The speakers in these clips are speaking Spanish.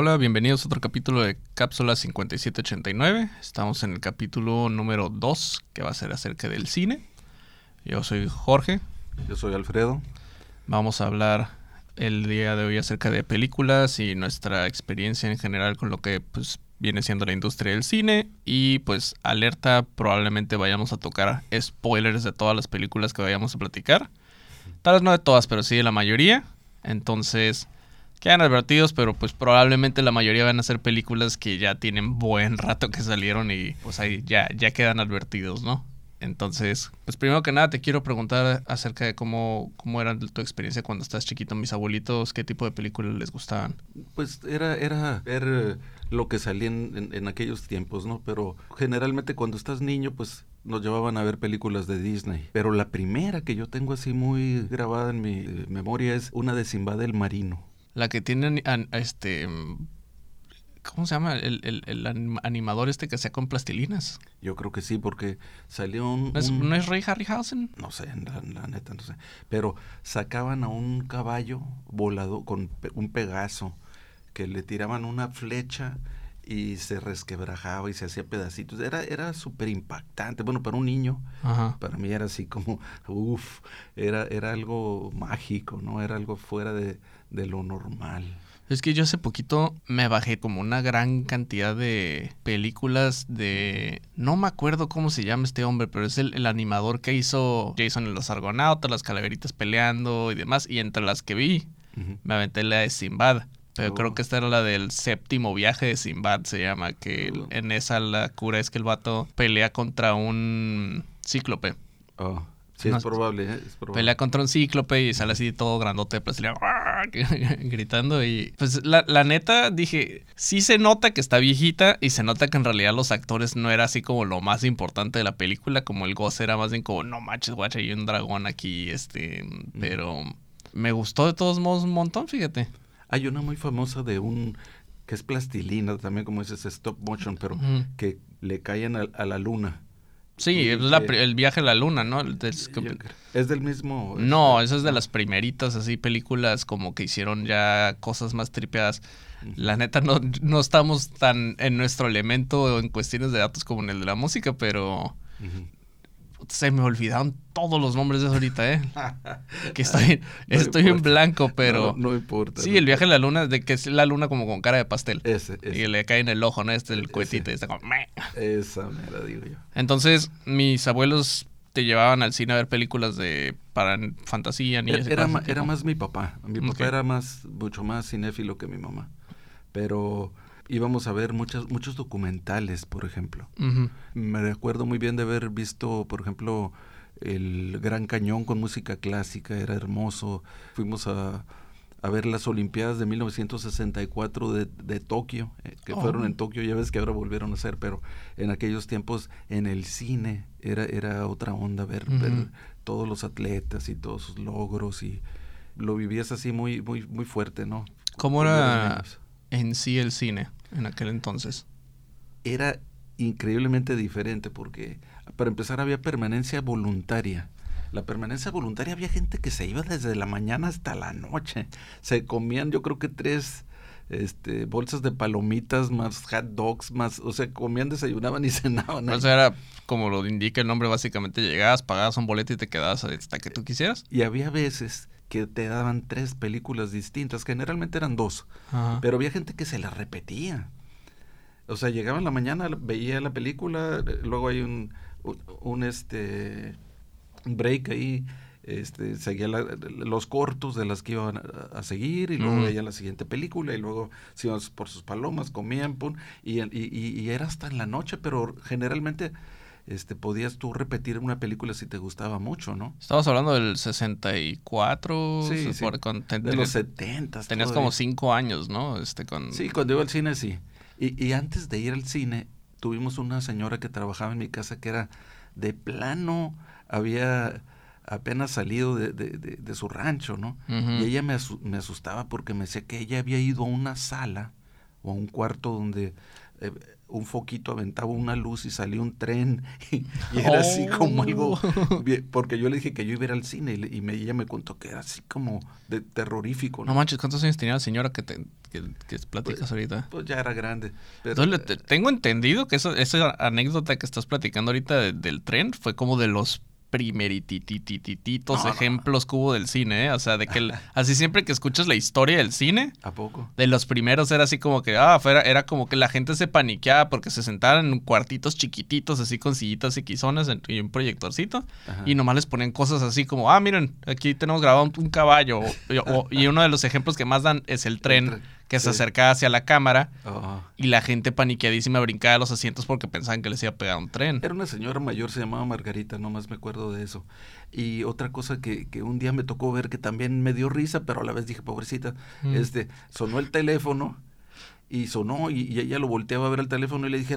Hola, bienvenidos a otro capítulo de Cápsula 5789. Estamos en el capítulo número 2, que va a ser acerca del cine. Yo soy Jorge. Yo soy Alfredo. Vamos a hablar el día de hoy acerca de películas y nuestra experiencia en general con lo que pues, viene siendo la industria del cine. Y pues alerta, probablemente vayamos a tocar spoilers de todas las películas que vayamos a platicar. Tal vez no de todas, pero sí de la mayoría. Entonces, quedan advertidos, pero pues probablemente la mayoría van a ser películas que ya tienen buen rato que salieron y pues ahí ya, ya quedan advertidos, ¿no? Entonces, pues primero que nada te quiero preguntar acerca de cómo, cómo era tu experiencia cuando estás chiquito, mis abuelitos, qué tipo de películas les gustaban. Pues era, era ver lo que salía en, en, aquellos tiempos, ¿no? Pero generalmente cuando estás niño, pues nos llevaban a ver películas de Disney. Pero la primera que yo tengo así muy grabada en mi memoria es una de Simba el Marino. La que tiene este ¿Cómo se llama? El, el, animador este que sea con plastilinas. Yo creo que sí, porque salió un... ¿No es, ¿no es Ray Harryhausen? No sé, la, neta, no sé. Pero sacaban a un caballo volado con un pegazo, que le tiraban una flecha y se resquebrajaba y se hacía pedacitos. Era, era súper impactante. Bueno, para un niño, para mí era así como, uff, era, era algo mágico, ¿no? Era algo fuera de, de lo normal. Es que yo hace poquito me bajé como una gran cantidad de películas de... No me acuerdo cómo se llama este hombre, pero es el, animador que hizo Jason en los Argonautas, las calaveritas peleando y demás. Y entre las que vi, me aventé la de Simbad. Pero creo oh. que esta era la del séptimo viaje de Simbad, se llama. Que oh. en esa la cura es que el vato pelea contra un cíclope. Oh. Sí, es, probable, ¿eh? es, probable, Pelea contra un cíclope y sale así todo grandote, pues, gritando. Y pues la, la, neta, dije, sí se nota que está viejita y se nota que en realidad los actores no era así como lo más importante de la película, como el goce era más bien como, no manches, guacha, hay un dragón aquí, este, pero me gustó de todos modos un montón, fíjate. Hay una muy famosa de un que es plastilina, también como dices, stop motion, pero que le caen a la luna Sí, es el viaje a la luna, ¿no? Es, del mismo... No, esa es de las primeritas, así, películas como que hicieron ya cosas más tripeadas. La neta, no, no estamos tan en nuestro elemento en cuestiones de datos como en el de la música, pero se me olvidaron todos los nombres de eso ahorita, ¿eh? que estoy, estoy en blanco, pero... No, importa. Sí, el viaje a la luna, de que es la luna como con cara de pastel. Ese, ese. Y le cae en el ojo, ¿no? Este, el cohetito, y está como... Esa me la digo yo. Entonces, mis abuelos te llevaban al cine a ver películas de para fantasía, ni era, era, más mi papá. Mi papá era más, mucho más cinéfilo que mi mamá. Pero íbamos a ver muchas, muchos documentales, por ejemplo. Me recuerdo muy bien de haber visto, por ejemplo, el Gran Cañón con música clásica, era hermoso. Fuimos a, a ver las Olimpiadas de 1964 de, de Tokio, eh, que oh. fueron en Tokio, ya ves que ahora volvieron a ser, pero en aquellos tiempos en el cine era, era otra onda ver, ver todos los atletas y todos sus logros y lo vivías así muy, muy, muy fuerte, ¿no? ¿Cómo era en sí el cine? En aquel entonces? Era increíblemente diferente porque, para empezar, había permanencia voluntaria. La permanencia voluntaria había gente que se iba desde la mañana hasta la noche. Se comían, yo creo que tres este, bolsas de palomitas, más hot dogs, más, o sea, comían, desayunaban y cenaban. O sea, era como lo indica el nombre, básicamente llegabas, pagabas un boleto y te quedabas hasta que tú quisieras. Y había veces que te daban tres películas distintas, generalmente eran dos, pero había gente que se las repetía. O sea, llegaba en la mañana, veía la película, luego hay un, un, este break ahí, este, seguía los cortos de las que iban a, seguir y luego veía la siguiente película y luego se iban por sus palomas, comían, pum, y, y, y era hasta en la noche, pero generalmente este, podías tú repetir una película si te gustaba mucho, ¿no? Estamos hablando del 64, sí, sí. de los 70. Tenías como cinco años, ¿no? Este, con... Sí, cuando iba al cine sí. Y, y antes de ir al cine, tuvimos una señora que trabajaba en mi casa que era de plano, había apenas salido de, de, de, su rancho, ¿no? Y ella me, me asustaba porque me decía que ella había ido a una sala o a un cuarto donde eh, un foquito aventaba una luz y salía un tren. Y, era así como algo oh. porque yo le dije que yo iba a ir al cine y, me, ella me contó que era así como de terrorífico no, manches cuántos años tenía la señora que te que, platicas pues, ahorita pues ya era grande tengo entendido que esa anécdota que estás platicando ahorita del tren fue como de los primerititititos ejemplos que hubo del cine, ¿eh? O sea, de que así siempre que escuchas la historia del cine. ¿A poco? De los primeros era así como que, ah, fuera, era como que la gente se paniqueaba porque se sentaban en cuartitos chiquititos, así con sillitas y quizones y un proyectorcito. Y nomás les ponían cosas así como, ah, miren, aquí tenemos grabado un, caballo. y uno de los ejemplos que más dan es el tren que se acercaba hacia la cámara y la gente paniqueadísima brincaba de los asientos porque pensaban que les iba a pegar un tren. Era una señora mayor, se llamaba Margarita, nomás me acuerdo de eso. Y otra cosa que, que un día me tocó ver que también me dio risa, pero a la vez dije, pobrecita, mm. este, sonó el teléfono y sonó y, ella lo volteaba a ver el teléfono y le dije,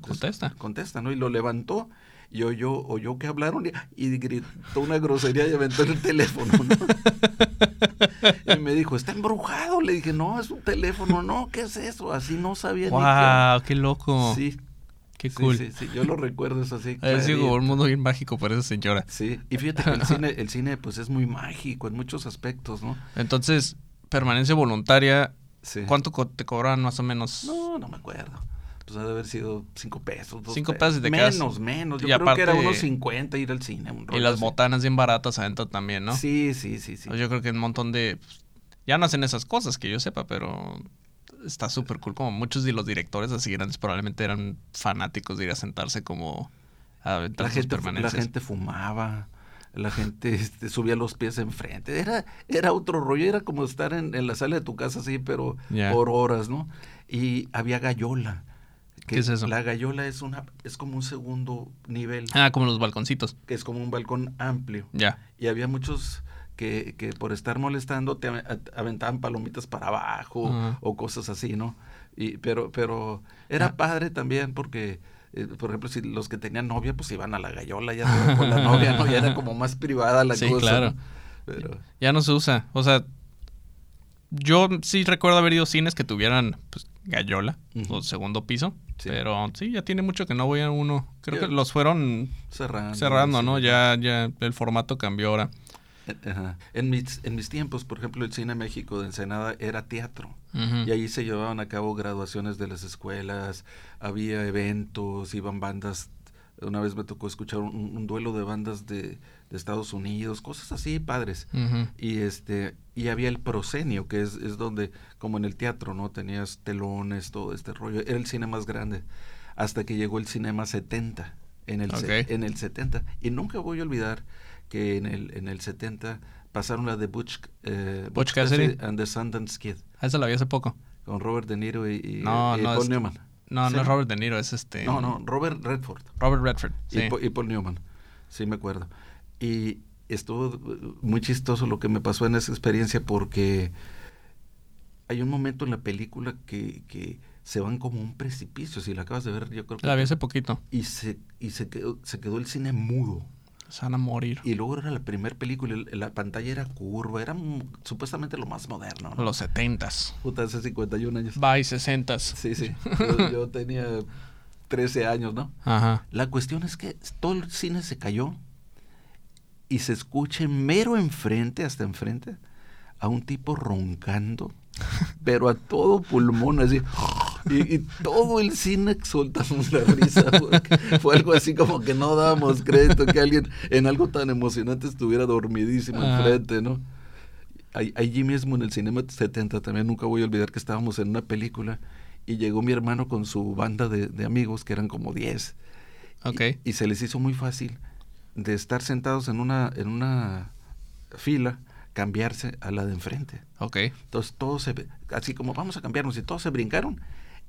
contesta. Contesta, ¿no? Y lo levantó y oyó, oyó que hablaron y, gritó una grosería y aventó el teléfono. y me dijo, está embrujado. Le dije, no, es un teléfono. No, ¿qué es eso? Así no sabía wow, qué. loco. Sí. Qué cool. Sí, sí, yo lo recuerdo, es así. Es un mundo bien mágico para esa señora. Sí, y fíjate que el cine, el cine pues es muy mágico en muchos aspectos, ¿no? Entonces, permanencia voluntaria, ¿cuánto te cobran más o menos? No, no me acuerdo pues ha de haber sido cinco pesos. cinco pesos, te Menos, menos. Yo creo que era unos 50 ir al cine. y las botanas bien baratas adentro también, ¿no? Sí, sí, sí. sí. Pues yo creo que un montón de... Pues, ya no hacen esas cosas, que yo sepa, pero está súper cool. Como muchos de los directores así grandes probablemente eran fanáticos de ir a sentarse como a la gente, la gente fumaba la gente este, subía los pies enfrente. Era, era otro rollo, era como estar en, en la sala de tu casa así, pero por horas, ¿no? Y había gallola. ¿Qué es eso? La gallola es una es como un segundo nivel. Ah, como los balconcitos. Que es como un balcón amplio. Ya. Y había muchos que, que por estar molestando te aventaban palomitas para abajo o cosas así, ¿no? Y, pero pero era ah. padre también porque eh, por ejemplo, si los que tenían novia, pues iban a la gallola ya con la novia, ¿no? Ya era como más privada la sí, cosa. claro. Pero... Ya no se usa. O sea, yo sí recuerdo haber ido cines que tuvieran pues, gallola o segundo piso. Pero sí, ya tiene mucho que no voy a uno. Creo que los fueron cerrando, cerrando ¿no? Ya, ya el formato cambió ahora. Eh, en mis, en mis tiempos, por ejemplo, el Cine México de Ensenada era teatro. Y ahí se llevaban a cabo graduaciones de las escuelas, había eventos, iban bandas. Una vez me tocó escuchar un duelo de bandas de, de Estados Unidos, cosas así padres. Y este y había el prosenio, que es, es donde, como en el teatro, ¿no? Tenías telones, todo este rollo. Era el cine más grande. Hasta que llegó el cinema 70, en el, en el 70. Y nunca voy a olvidar que en el, en el 70 pasaron la de Butch, eh, Butch, Cassidy and the Sundance Kid. Ah, esa la vi hace poco. Con Robert De Niro y, Paul Newman. No, no es Robert De Niro, es este... No, no, Robert Redford. Robert Redford, sí. y Paul Newman. Sí, me acuerdo. Y estuvo muy chistoso lo que me pasó en esa experiencia porque hay un momento en la película que, que se van como un precipicio. Si la acabas de ver, yo creo que. La vi hace poquito. Y se, y se, quedó, se quedó el cine mudo. Se van a morir. Y luego era la primera película, la pantalla era curva, era supuestamente lo más moderno. Los setentas. Puta, hace 51 años. Bye, sesentas. Sí, sí. Yo, yo, tenía 13 años, ¿no? Ajá. La cuestión es que todo el cine se cayó y se escuche mero enfrente, hasta enfrente, a un tipo roncando, pero a todo pulmón, así. Y, todo el cine soltamos la risa, fue algo así como que no dábamos crédito que alguien en algo tan emocionante estuviera dormidísimo enfrente, ¿no? Allí mismo en el Cinema 70 también nunca voy a olvidar que estábamos en una película y llegó mi hermano con su banda de, amigos, que eran como 10. Okay. y se les hizo muy fácil de estar sentados en una, en una fila, cambiarse a la de enfrente. Ok. Entonces todos se, así como vamos a cambiarnos y todos se brincaron.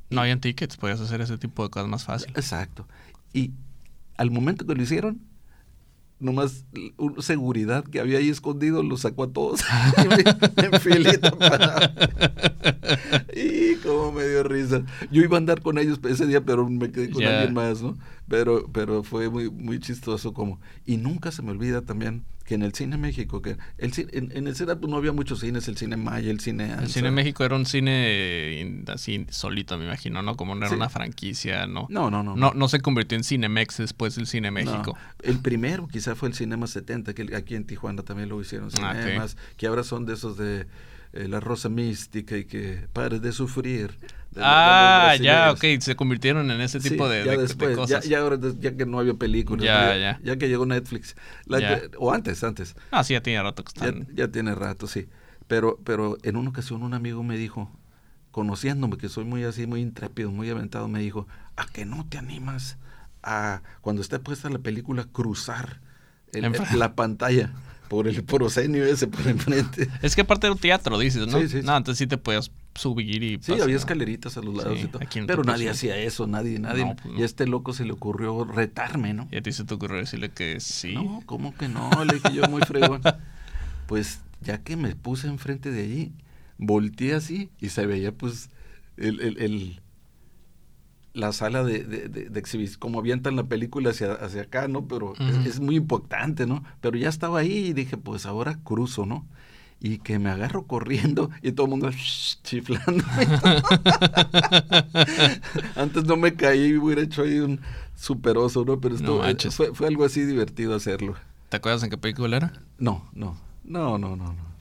No habían tickets, podías hacer ese tipo de cosas más fácil. Exacto. Y al momento que lo hicieron, nomás una seguridad que había ahí escondido lo sacó a todos. En filita y como me dio risa. Yo iba a andar con ellos ese día pero me quedé con alguien más no pero pero fue muy muy chistoso como y nunca se me olvida también que en el cine México, que el, en, en el cine no había muchos cines, el cine Maya, el cine... El cine México era un cine así solito, me imagino, ¿no? Como no era una franquicia, ¿no? No, no, no. No, no se convirtió en Cinemex después del Cine México. El primero quizá fue el Cinema 70, que aquí en Tijuana también lo hicieron, ah, cinemas, que ahora son de esos de eh, La Rosa Mística y que pare de sufrir ah, ya, ok, se convirtieron en ese tipo de, ya después, cosas. Ya, ahora, ya que no había películas, ya, ya. ya que llegó Netflix, o antes, antes. Ah, sí, ya tiene rato que están. Ya, tiene rato, sí. Pero, pero en una ocasión un amigo me dijo, conociéndome, que soy muy así, muy intrépido, muy aventado, me dijo, ¿a que no te animas a, cuando esté puesta la película, cruzar la pantalla? Por el proscenio ese por enfrente. Es que aparte de un teatro, dices, ¿no? Sí, sí, No, antes sí te podías subir y Sí, había escaleritas a los lados y todo. Pero nadie hacía eso, nadie, nadie. Pues y a este loco se le ocurrió retarme, ¿no? Y a ti se te ocurrió decirle que sí. No, ¿cómo que no? Le dije yo muy fregón. pues ya que me puse enfrente de allí, volteé así y se veía pues el, el, el la sala de, de, de, exhibición, como avientan la película hacia, hacia acá, ¿no? Pero es, es, muy importante, ¿no? Pero ya estaba ahí y dije, pues ahora cruzo, ¿no? y que me agarro corriendo y todo el mundo chiflando. Antes no me caí, hubiera hecho ahí un superoso, ¿no? Pero esto fue, fue algo así divertido hacerlo. ¿Te acuerdas en qué película era? No, no, no, no, no, no.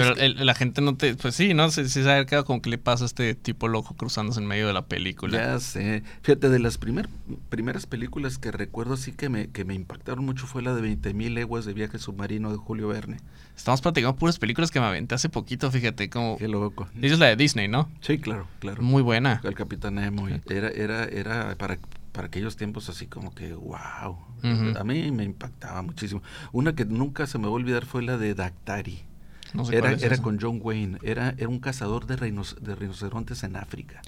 Pero la gente no te. Pues sí, ¿no? Se, se sabe quedado como que le pasa a este tipo loco cruzándose en medio de la película. Ya sé. Fíjate, de las primer, primeras películas que recuerdo así que me, que me impactaron mucho fue la de 20.000 leguas de viaje submarino de Julio Verne. Estamos platicando puras películas que me aventé hace poquito, fíjate. como Qué loco. Dices la de Disney, ¿no? Sí, claro, claro. Muy buena. El Capitán Nemo. Era, era, era para para aquellos tiempos así como que wow. A mí me impactaba muchísimo. Una que nunca se me va a olvidar fue la de Dactari era era con John Wayne, era, era un cazador de, de rinocerontes en África,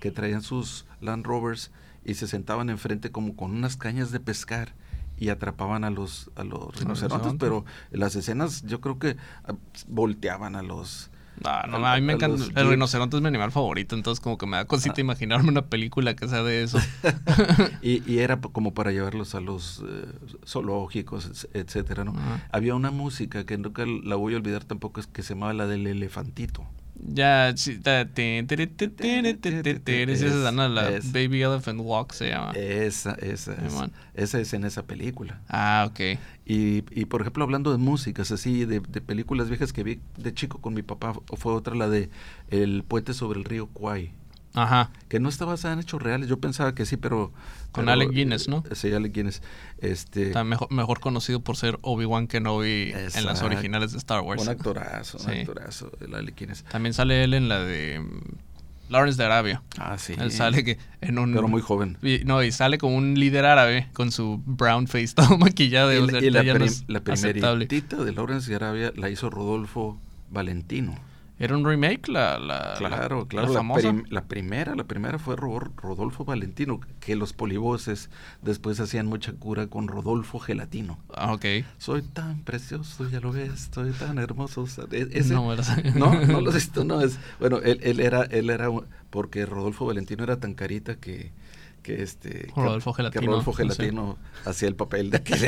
que traían sus Land Rovers y se sentaban enfrente como con unas cañas de pescar y atrapaban a los, a los rinocerontes, pero las escenas yo creo que ah, volteaban a los no, no, a, mí me encanta. El rinoceronte es mi animal favorito, entonces como que me da cosita ah. imaginarme una película que sea de eso. y, era como para llevarlos a los eh, zoológicos, etcétera, ¿no? Había una música que nunca la voy a olvidar tampoco, es que se llamaba la del elefantito. Ya, sí, esa la Baby Elephant Walk se llama. Esa, esa, esa, esa es en esa película. Ah, ok. Y, y por ejemplo, hablando de músicas, así, de, de, películas viejas que vi de chico con mi papá, fue otra la de El puente sobre el río Kwai. Ajá. Que no está basada en hechos reales. Yo pensaba que sí, pero. Con Alec Guinness, ¿no? Eh, sí, Alec Guinness. Este, está mejor, mejor conocido por ser Obi-Wan Kenobi en las originales de Star Wars. Un actorazo, un actorazo, el Alec Guinness. También sale él en la de. Mm, Lawrence de Arabia. Ah, sí. Él sale que en un... Pero muy joven. no, y sale como un líder árabe con su brown face todo maquillado. Y, y la, la primeritita de Lawrence de Arabia la hizo Rodolfo Valentino. ¿Era un remake la, la Claro, claro, la, famosa? la, primera, la primera fue Rodolfo Valentino, que los polivoces después hacían mucha cura con Rodolfo Gelatino. Ah, ok. Soy tan precioso, ya lo ves, soy tan hermoso. E, ese, no, no, no lo visto, no es. Bueno, él, él era, él era, porque Rodolfo Valentino era tan carita que que este Rodolfo Gelatino, Rodolfo Gelatino hacía el papel de aquel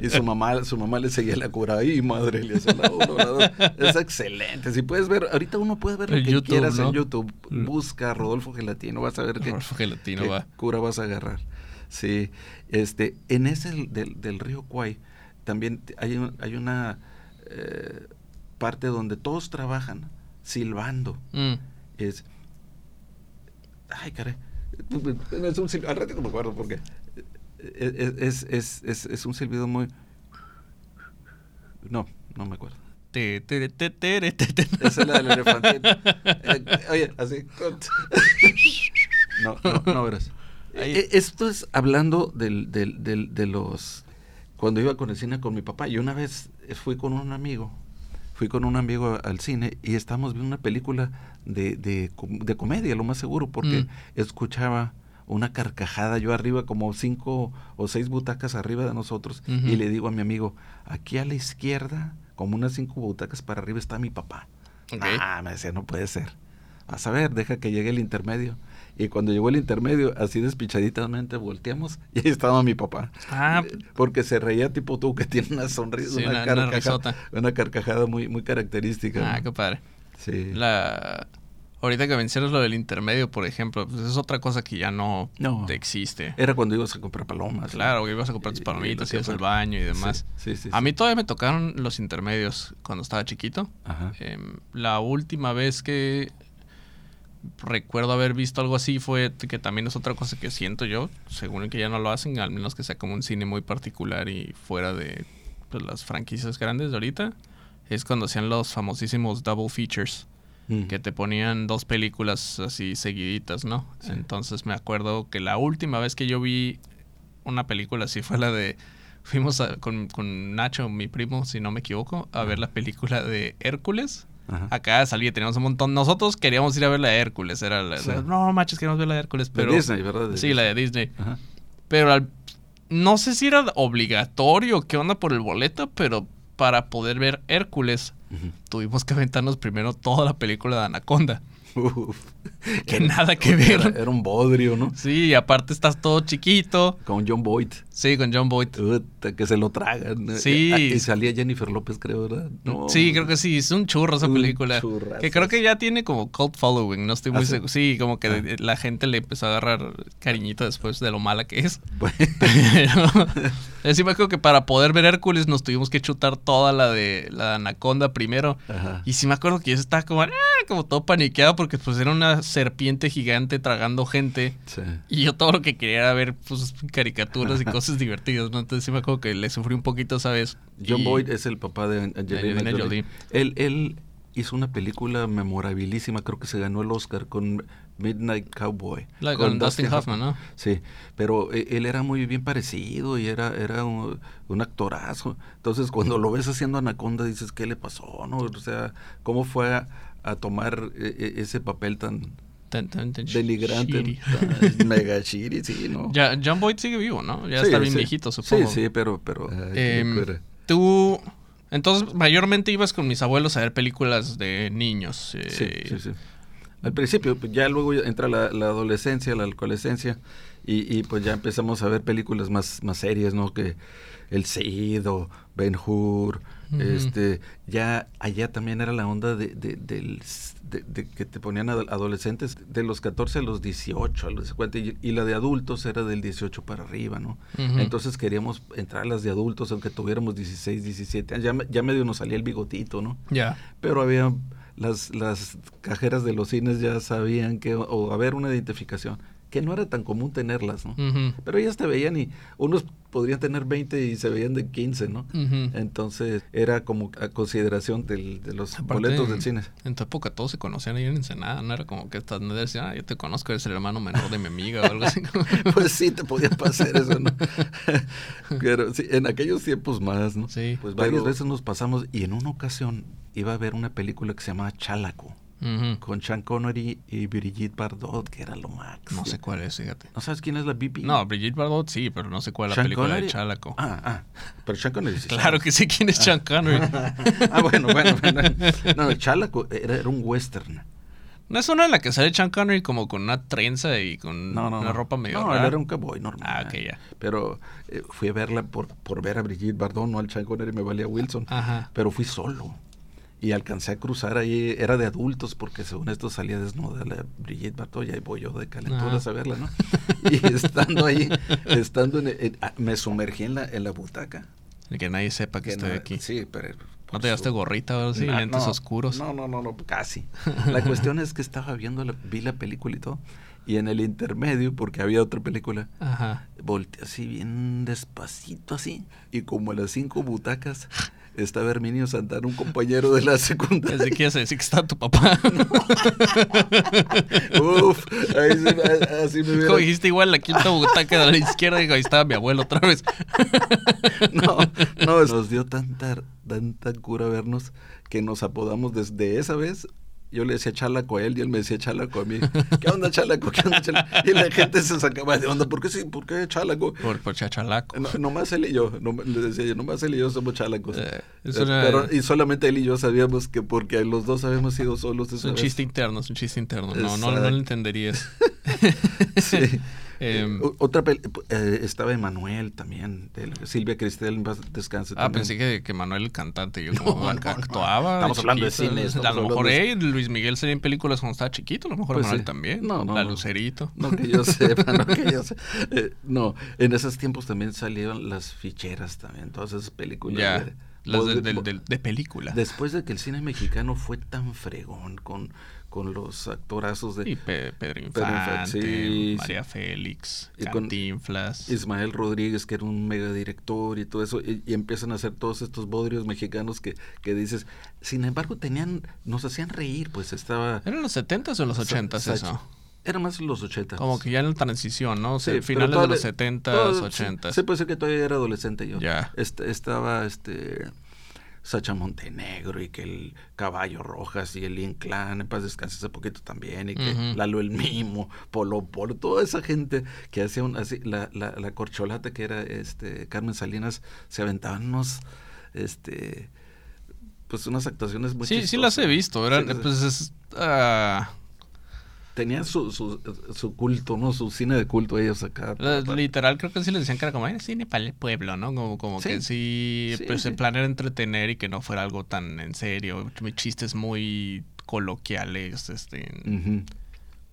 y su mamá su mamá le seguía la cura. Ay madre le hacía la es excelente. Si puedes ver ahorita uno puede ver lo que quieras en YouTube. Mm. busca Rodolfo Gelatino vas a ver qué, Gelatino va. cura vas a agarrar. Sí. Este en ese del, del río Kwai también hay, hay una eh, parte donde todos trabajan silbando. Mm. es ay caray es un silbido, al ratito me acuerdo porque es, es, es, es, un silbido muy... No, no me acuerdo. Esa es la del elefante. oye, así. No, no, no verás. Esto es hablando del, del, del, de los... Cuando iba con el cine con mi papá, y una vez fui con un amigo fui con un amigo al cine y estábamos viendo una película de, de, de comedia, lo más seguro, porque mm. escuchaba una carcajada yo arriba, como cinco o seis butacas arriba de nosotros, y le digo a mi amigo, aquí a la izquierda, como unas cinco butacas para arriba está mi papá. Ah, me decía, no puede ser. a saber, deja que llegue el intermedio. Y cuando llegó el intermedio, así despichaditamente volteamos y ahí estaba mi papá. Ah. Porque se reía tipo tú, que tiene una sonrisa, una, carcajada, una, carcajada muy, muy característica. Ah, qué padre. Sí. La... Ahorita que mencionas lo del intermedio, por ejemplo, pues es otra cosa que ya no, existe. Era cuando ibas a comprar palomas. Claro, ibas a comprar tus palomitas, ibas al baño y demás. Sí, sí, a mí todavía me tocaron los intermedios cuando estaba chiquito. Ajá. Em, la última vez que recuerdo haber visto algo así fue que también es otra cosa que siento yo, según que ya no lo hacen, al menos que sea como un cine muy particular y fuera de pues, las franquicias grandes de ahorita, es cuando hacían los famosísimos double features, mm. que te ponían dos películas así seguiditas, ¿no? Entonces me acuerdo que la última vez que yo vi una película así fue la de... Fuimos con, con Nacho, mi primo, si no me equivoco, a ver la película de Hércules Acá salía, teníamos un montón. Nosotros queríamos ir a ver la de Hércules. Era la, no, machos, queríamos ver la de Hércules. Pero, de Disney, ¿verdad? sí, la de Disney. Pero no sé si era obligatorio, qué onda por el boleto, pero para poder ver Hércules, tuvimos que aventarnos primero toda la película de Anaconda. que nada que ver. Era, un bodrio, ¿no? Sí, y aparte estás todo chiquito. Con John Boyd. Sí, con John Boyd. que se lo tragan. Sí. Y salía Jennifer López, creo, ¿verdad? Sí, creo que sí. Es un churro esa película. Que creo que ya tiene como cult following. No estoy muy ¿Ah, seguro. Sí, como que ah. la gente le empezó a agarrar cariñito después de lo mala que es. Pero sí me acuerdo que para poder ver Hércules nos tuvimos que chutar toda la de la Anaconda primero. Y sí me acuerdo que yo estaba como, ah", como todo paniqueado porque pues era una serpiente gigante tragando gente. Y yo todo lo que quería era ver pues, caricaturas y cosas divertidas, ¿no? Entonces sí me acuerdo que le sufrí un poquito, ¿sabes? John Boyd es el papá de Angelina, Jolie. Él, él hizo una película memorabilísima, creo que se ganó el Oscar con Midnight Cowboy. con, Dustin, Hoffman, ¿no? Sí, pero e, él era muy bien parecido y era, era un, actorazo. Entonces, cuando lo ves haciendo Anaconda, dices, ¿qué le pasó? ¿no? O sea, ¿cómo fue a, tomar e, e, ese papel tan, deligrante, mega chiri, sí, ¿no? Ya, John Boyd sigue vivo, ¿no? Ya está bien viejito, supongo. Sí, sí, pero... pero em, tú... Entonces, mayormente ibas con mis abuelos a ver películas de niños. Eh, sí, sí, sí. Al principio, pues ya luego entra la, adolescencia, la adolescencia, y, y, pues ya empezamos a ver películas más, más serias, ¿no? Que El Cid o Ben Hur, este, ya allá también era la onda de, de, de, que te ponían adolescentes de los 14 a los 18, a los 50, y, la de adultos era del 18 para arriba, ¿no? Entonces queríamos entrar a las de adultos, aunque tuviéramos 16, 17 ya, ya medio nos salía el bigotito, ¿no? Ya. Pero había las, las cajeras de los cines ya sabían que, o haber una identificación, que no era tan común tenerlas, ¿no? Pero ellas te veían y unos podrían tener 20 y se veían de 15, ¿no? Entonces era como a consideración del, de los boletos del cine. En tu época todos se conocían ahí en Ensenada, no era como que estas no decían, ah, yo te conozco, eres el hermano menor de mi amiga o algo así. pues sí, te podía pasar eso, ¿no? Pero sí, en aquellos tiempos más, ¿no? Sí. Pues varias veces nos pasamos y en una ocasión iba a ver una película que se llamaba Chalaco con Sean Connery y Brigitte Bardot, que era lo máximo. No sé cuál es, fíjate. ¿No sabes quién es la Bibi? No, Brigitte Bardot sí, pero no sé cuál es la película de Chalaco. Ah, ah, pero Sean Connery sí. Claro que sé quién es Sean Connery. ah, bueno, bueno, bueno. No, Chalaco era, era, un western. ¿No es una en la que sale Sean Connery como con una trenza y con una ropa medio No, él era un cowboy normal. Ah, ok, ya. Pero eh, fui a verla por, por ver a Brigitte Bardot, no al Sean Connery, me valía Wilson. Ajá. Pero fui solo y alcancé a cruzar ahí, era de adultos, porque según esto salía desnuda la Brigitte Bardot, y ahí voy yo de calenturas a verla, ¿no? y estando ahí, estando en, ah, me sumergí en la, en la butaca. Y que nadie sepa que, estoy aquí. Sí, pero... ¿No te llevaste gorrita o así, lentes oscuros? No, no, no, no, casi. La cuestión es que estaba viendo, la, vi la película y todo, y en el intermedio, porque había otra película, Ajá. volteé así bien despacito así, y como a las cinco butacas estaba Herminio Santana, un compañero de la secundaria. Así que decir que está tu papá. Uf, ahí sí, así me Como dijiste igual la quinta butaca de la izquierda y ahí estaba mi abuelo otra vez. no, no, nos dio tanta, tanta cura vernos que nos apodamos desde esa vez yo le decía chalaco a él y él me decía chalaco a mí. ¿Qué onda chalaco? ¿Qué onda chalaco? Y la gente se sacaba de onda. ¿Por qué sí? ¿Por qué chalaco? Por, por chalaco. No, nomás él y yo, no, le decía yo, nomás él y yo somos chalacos. Eh, Pero, y solamente él y yo sabíamos que porque los dos habíamos sido solos. Es un chiste interno, es un chiste interno. No, no, no, lo entenderías. sí. Em, otra eh, estaba Emanuel también, de Silvia Cristel, descanse. Ah, pensé que, que Manuel el cantante, yo como actuaba. Estamos hablando de cine. A lo mejor Luis Miguel sería en películas cuando estaba chiquito, a lo mejor pues Manuel también. No, no, La Lucerito. No que yo sepa, no que yo sepa. Eh, no, en esos tiempos también salieron las ficheras también, todas esas películas. Ya. las de, de, de, película. Después de que el cine mexicano fue tan fregón con con los actorazos de y Pedro Infante, María Félix, Cantinflas, Ismael Rodríguez, que era un mega director y todo eso, y, empiezan a hacer todos estos bodrios mexicanos que, que, dices, sin embargo tenían, nos hacían reír, pues estaba... ¿Eran los 70s o los 80s eso? Era más los 80. Como que ya en la transición, ¿no? O sea, finales de los 70s, 80s. Sí, puede ser que todavía era adolescente yo. Ya. estaba, este... Sacha Montenegro y que el Caballo Rojas y el Inclán, en paz descanse hace poquito también, y que Lalo el Mimo, Polo Polo, toda esa gente que hacía un, así, la, la, la corcholata que era este Carmen Salinas, se aventaban unos, este, pues unas actuaciones muy Sí, sí las he visto, eran, pues es... Uh Tenía su, su, su, culto, ¿no? Su cine de culto ellos acá. Literal, creo que sí les decían que era como, cine para el pueblo, ¿no? Como, como que sí, pues el plan era entretener y que no fuera algo tan en serio. Chistes muy coloquiales, este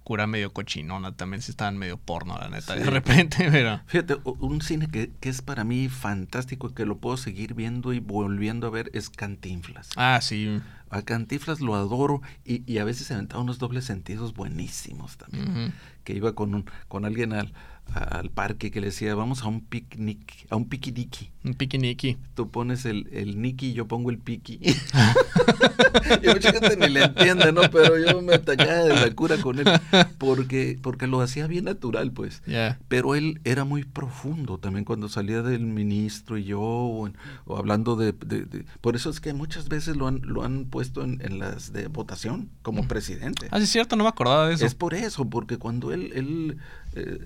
cura medio cochinona también, si estaban medio porno, la neta, de repente, pero... Fíjate, un cine que, que, es para mí fantástico, que lo puedo seguir viendo y volviendo a ver, es Cantinflas. Ah, sí. A Cantinflas lo adoro y, y a veces se aventaba unos dobles sentidos buenísimos también. Que iba con, un, con alguien al, al parque que le decía, vamos a un picnic, a un piquiniqui. Un piquiniqui. Tú pones el, el niki y yo pongo el piqui. y mucha gente ni le entiende, ¿no? Pero yo me tallaba de la cura con él. Porque, porque lo hacía bien natural, pues. Pero él era muy profundo también cuando salía del ministro y yo, o, hablando de, Por eso es que muchas veces lo han, lo han puesto en, en las de votación como presidente. Ah, sí, es cierto, no me acordaba de eso. Es por eso, porque cuando él... él eh,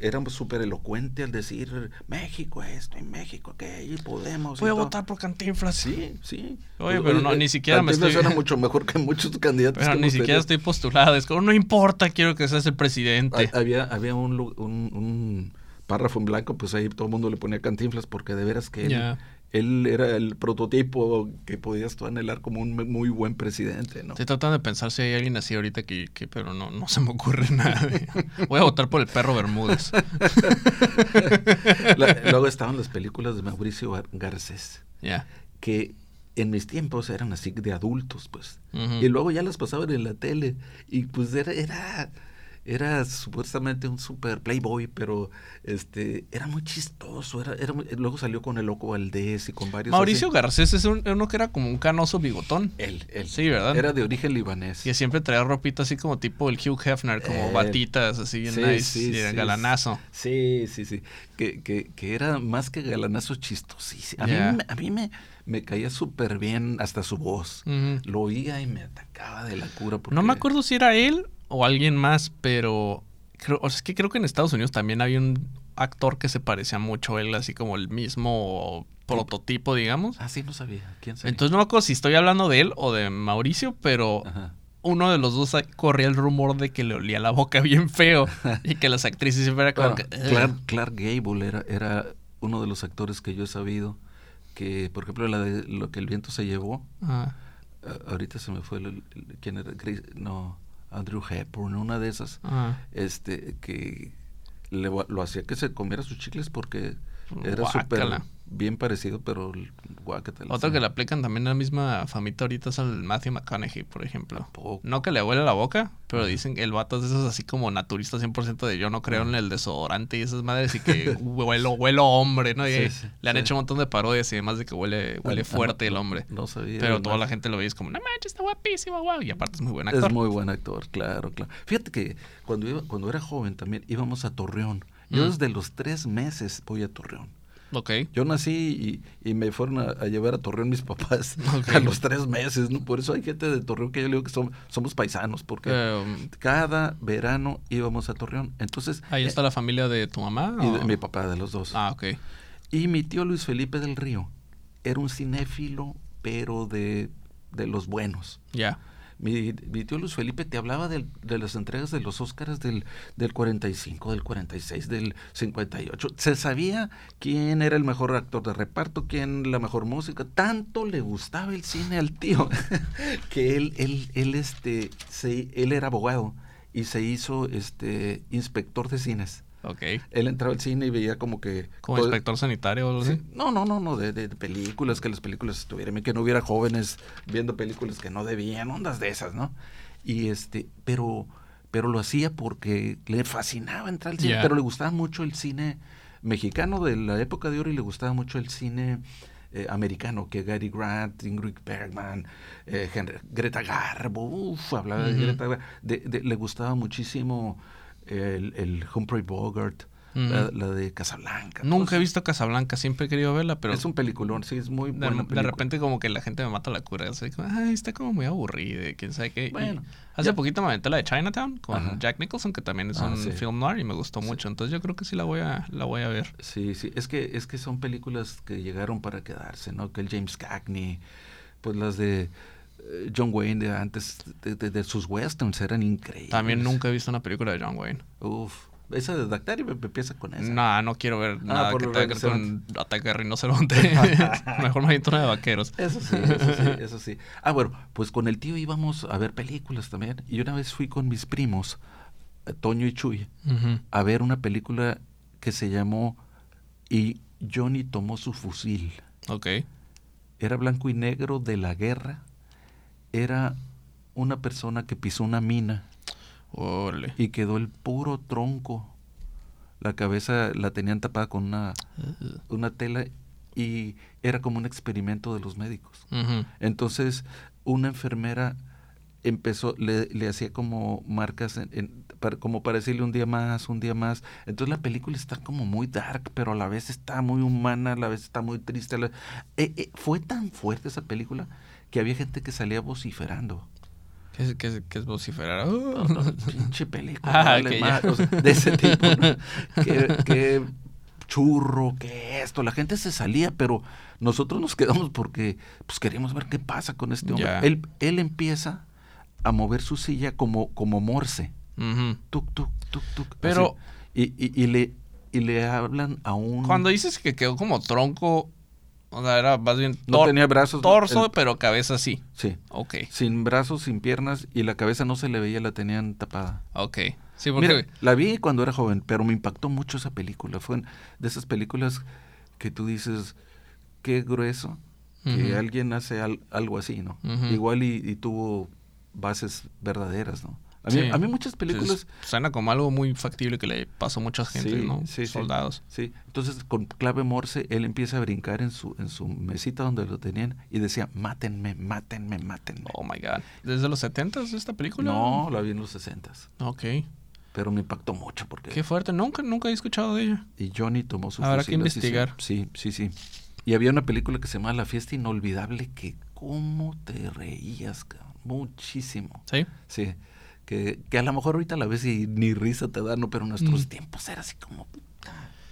era súper elocuente al decir México esto y México aquello y podemos. Voy a votar por Cantinflas. Sí, sí. Oye, pero no, ni siquiera me estoy. suena mucho mejor que muchos candidatos. Pero ni siquiera estoy postulado. Es como, no importa, quiero que seas el presidente. Había, había un, un, párrafo en blanco, pues ahí todo el mundo le ponía Cantinflas porque de veras que él era el prototipo que podías tú anhelar como un muy buen presidente, ¿no? Estoy tratando de pensar si hay alguien así ahorita que, que pero no, no se me ocurre nada. Voy a votar por el perro Bermúdez. luego estaban las películas de Mauricio Garcés, ya que en mis tiempos eran así de adultos, pues. Y luego ya las pasaban en la tele y pues era, era era supuestamente un super playboy, pero este era muy chistoso. Era, era luego salió con el loco Valdés y con varios. Mauricio Garcés es uno que era como un canoso bigotón. Él, él. Sí, ¿verdad? Era de origen libanés. Y siempre traía ropita así como tipo el Hugh Hefner, como batitas así bien nice, sí, galanazo. Sí, sí, sí. Que, que, que, era más que galanazo chistosísimo. A mí, a mí me, me caía súper bien hasta su voz. Lo oía y me atacaba de la cura. No me acuerdo si era él o alguien más, pero creo, o sea, es que creo que en Estados Unidos también había un actor que se parecía mucho a él, así como el mismo prototipo, digamos. Ah, sí, no sabía. ¿Quién sabía? Entonces no me acuerdo si estoy hablando de él o de Mauricio, pero uno de los dos corría el rumor de que le olía la boca bien feo y que las actrices siempre eran como que... Clark, Gable era, era uno de los actores que yo he sabido que, por ejemplo, la de lo que el viento se llevó. ahorita se me fue el, quién era no Andrew Hepburn, una de esas, este, que le, lo hacía que se comiera sus chicles porque era súper bien parecido, pero guácatela. Otro que le aplican también la misma famita ahorita es al Matthew McConaughey, por ejemplo. No que le huele la boca, pero dicen que el vato es esos así como naturista 100% de yo no creo en el desodorante y esas madres y que huelo, huelo hombre, ¿no? Y le han hecho un montón de parodias y además de que huele, huele fuerte el hombre. No sabía. Pero toda la gente lo ve es como, no manches, está guapísimo, guau. Y aparte es muy buen actor. Es muy buen actor, claro, claro. Fíjate que cuando, iba, cuando era joven también íbamos a Torreón. Yo mm. desde los tres meses voy a Torreón Ok. Yo nací y, y me fueron a, llevar a Torreón mis papás a los tres meses, ¿no? Por eso hay gente de Torreón que yo le digo que somos, somos paisanos, porque em, cada verano íbamos a Torreón. Entonces... ¿Ahí está la familia de tu mamá? Y de mi papá, de los dos. Ah, ok. Y mi tío Luis Felipe del Río era un cinéfilo, pero de, de los buenos. Ya. Mi, tío Luis Felipe te hablaba de, las entregas de los Óscares del, del 45, del 46, del 58. Se sabía quién era el mejor actor de reparto, quién la mejor música. Tanto le gustaba el cine al tío que él, él, él, este, se, él era abogado y se hizo este inspector de cines. Él entraba al cine y veía como que... ¿Como inspector sanitario o algo así? No, no, no, no, de, películas, que las películas estuvieran, que no hubiera jóvenes viendo películas que no debían, ondas de esas, ¿no? Y este, pero, pero lo hacía porque le fascinaba entrar al cine, pero le gustaba mucho el cine mexicano de la época de oro y le gustaba mucho el cine... Eh, americano, que Gary Grant, Ingrid Bergman, eh, Greta Garbo, uff, hablaba de Greta Garbo, le gustaba muchísimo el, el Humphrey Bogart, la, de Casablanca. Nunca he visto Casablanca, siempre he querido verla, pero... Es un peliculón, sí, es muy de, De repente como que la gente me mata la cura, así como, ay, está como muy aburrida, quién sabe qué. Bueno. hace poquito me aventé la de Chinatown con Jack Nicholson, que también es ah, un film noir y me gustó mucho, entonces yo creo que sí la voy a, la voy a ver. Sí, sí, es que, es que son películas que llegaron para quedarse, ¿no? Que el James Cagney, pues las de... Eh, John Wayne de antes de, sus westerns eran increíbles. También nunca he visto una película de John Wayne. Uf, esa de Dactari me empieza con esa. No, no quiero ver ah, nada que tenga que ver con ataque de rinoceronte. Mejor me una de vaqueros. Eso sí, eso sí, eso sí. Ah, bueno, pues con el tío íbamos a ver películas también. Y una vez fui con mis primos, eh, Toño y Chuy, a ver una película que se llamó Y Johnny tomó su fusil. Ok. Era blanco y negro de la guerra era una persona que pisó una mina y quedó el puro tronco. La cabeza la tenían tapada con una, una tela y era como un experimento de los médicos. Entonces, una enfermera empezó, le, le hacía como marcas, en, para, como para decirle un día más, un día más. Entonces la película está como muy dark, pero a la vez está muy humana, a la vez está muy triste. Eh, eh, fue tan fuerte esa película que había gente que salía vociferando. ¿Qué es, es vociferar? pinche película. Ah, de ese tipo. ¿Qué, churro, qué esto. La gente se salía, pero nosotros nos quedamos porque pues queríamos ver qué pasa con este hombre. Él, él empieza a mover su silla como, como morse. Tuk, tuk, tuk, tuk. Pero... Y, y, y, le, y le hablan a un... Cuando dices que quedó como tronco, o sea, era más bien... No tenía brazos. Torso, pero cabeza sí. Sí. Ok. Sin brazos, sin piernas y la cabeza no se le veía, la tenían tapada. Ok. Sí, porque... Mira, la vi cuando era joven, pero me impactó mucho esa película. Fue de esas películas que tú dices, qué grueso que alguien hace algo así, ¿no? Igual y, tuvo bases verdaderas, ¿no? A mí, muchas películas... suena como algo muy factible que le pasó a mucha gente, ¿no? Sí, Soldados. Sí, entonces con clave Morse él empieza a brincar en su, en su mesita donde lo tenían y decía, mátenme, mátenme, mátenme. Oh, my God. ¿Desde los 70 esta película? No, la vi en los 60 Ok. Pero me impactó mucho porque... Qué fuerte, nunca, nunca he escuchado de ella. Y Johnny tomó su Habrá que investigar. Sí, sí, sí. Y había una película que se llama La Fiesta Inolvidable que cómo te reías, cabrón. Muchísimo. ¿Sí? Sí que, que a lo mejor ahorita la ves y ni risa te da, ¿no? Pero en nuestros mm. tiempos era así como,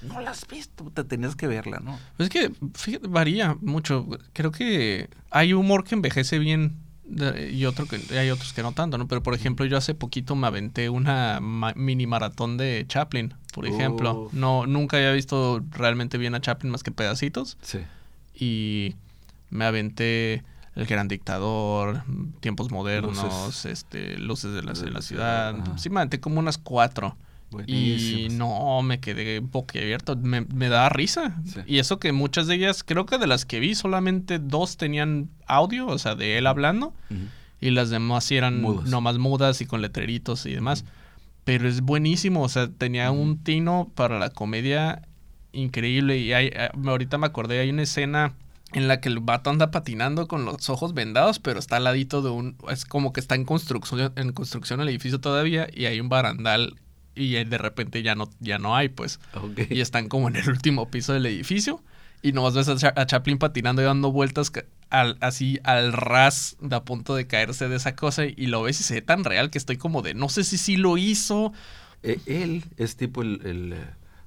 no la has visto, te tenías que verla, ¿no? Pues es que, fíjate, varía mucho. Creo que hay humor que envejece bien y otro que hay otros que no tanto, ¿no? Pero por ejemplo, yo hace poquito me aventé una mini maratón de Chaplin, por ejemplo. No, nunca había visto realmente bien a Chaplin más que pedacitos. Sí. Y me aventé el Gran Dictador, Tiempos Modernos, luces. este, Luces de la, de la ciudad. Sí, me aventé como unas cuatro. Y no, me quedé boquiabierto. Me, me da risa. Y eso que muchas de ellas, creo que de las que vi, solamente dos tenían audio, o sea, de él hablando. Y las demás sí eran nomás mudas y con letreritos y demás. Pero es buenísimo, o sea, tenía un tino para la comedia increíble. Y hay, eh, ahorita me acordé, hay una escena en la que el vato anda patinando con los ojos vendados, pero está al ladito de un... Es como que está en construcción, en construcción el edificio todavía y hay un barandal y de repente ya no, ya no hay, pues. Y están como en el último piso del edificio y nomás ves a, Chaplin patinando y dando vueltas al, así al ras de a punto de caerse de esa cosa y lo ves y se ve tan real que estoy como de no sé si sí lo hizo. E, él es tipo el,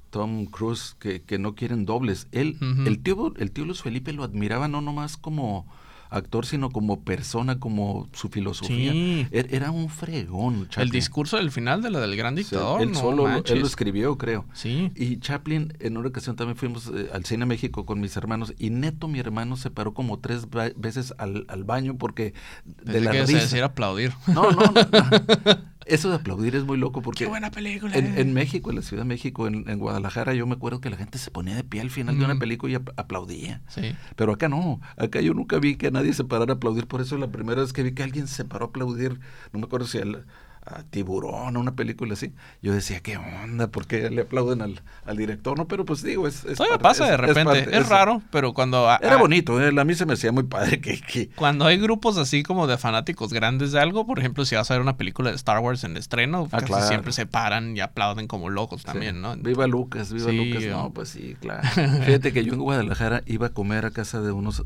Tom Cruise que, que, no quieren dobles. Él, el tío, el tío Luis Felipe lo admiraba no nomás como actor, sino como persona, como su filosofía. Er, era un fregón. El discurso del final de la del gran dictador. él solo, él lo escribió, creo. Sí. Y Chaplin, en una ocasión también fuimos eh, al cine México con mis hermanos y neto mi hermano se paró como tres veces al, baño porque de la que risa. aplaudir. No, no, no. Eso de aplaudir es muy loco porque... ¡Qué buena película! En, México, en la Ciudad de México, en, Guadalajara, yo me acuerdo que la gente se ponía de pie al final de una película y aplaudía. Sí. Pero acá no. Acá yo nunca vi que nadie se parara a aplaudir. Por eso la primera vez que vi que alguien se paró a aplaudir, no me acuerdo si el a Tiburón, una película así. Yo decía, ¿qué onda? ¿Por qué le aplauden al, al director? No, pero pues digo, es... es pasa de repente. Es, raro, pero cuando... era bonito, ¿eh? a mí se me hacía muy padre que, que, Cuando hay grupos así como de fanáticos grandes de algo, por ejemplo, si vas a ver una película de Star Wars en estreno, ah, casi siempre se paran y aplauden como locos también, ¿no? Viva Lucas, viva Lucas. No, pues sí, claro. Fíjate que yo en Guadalajara iba a comer a casa de unos...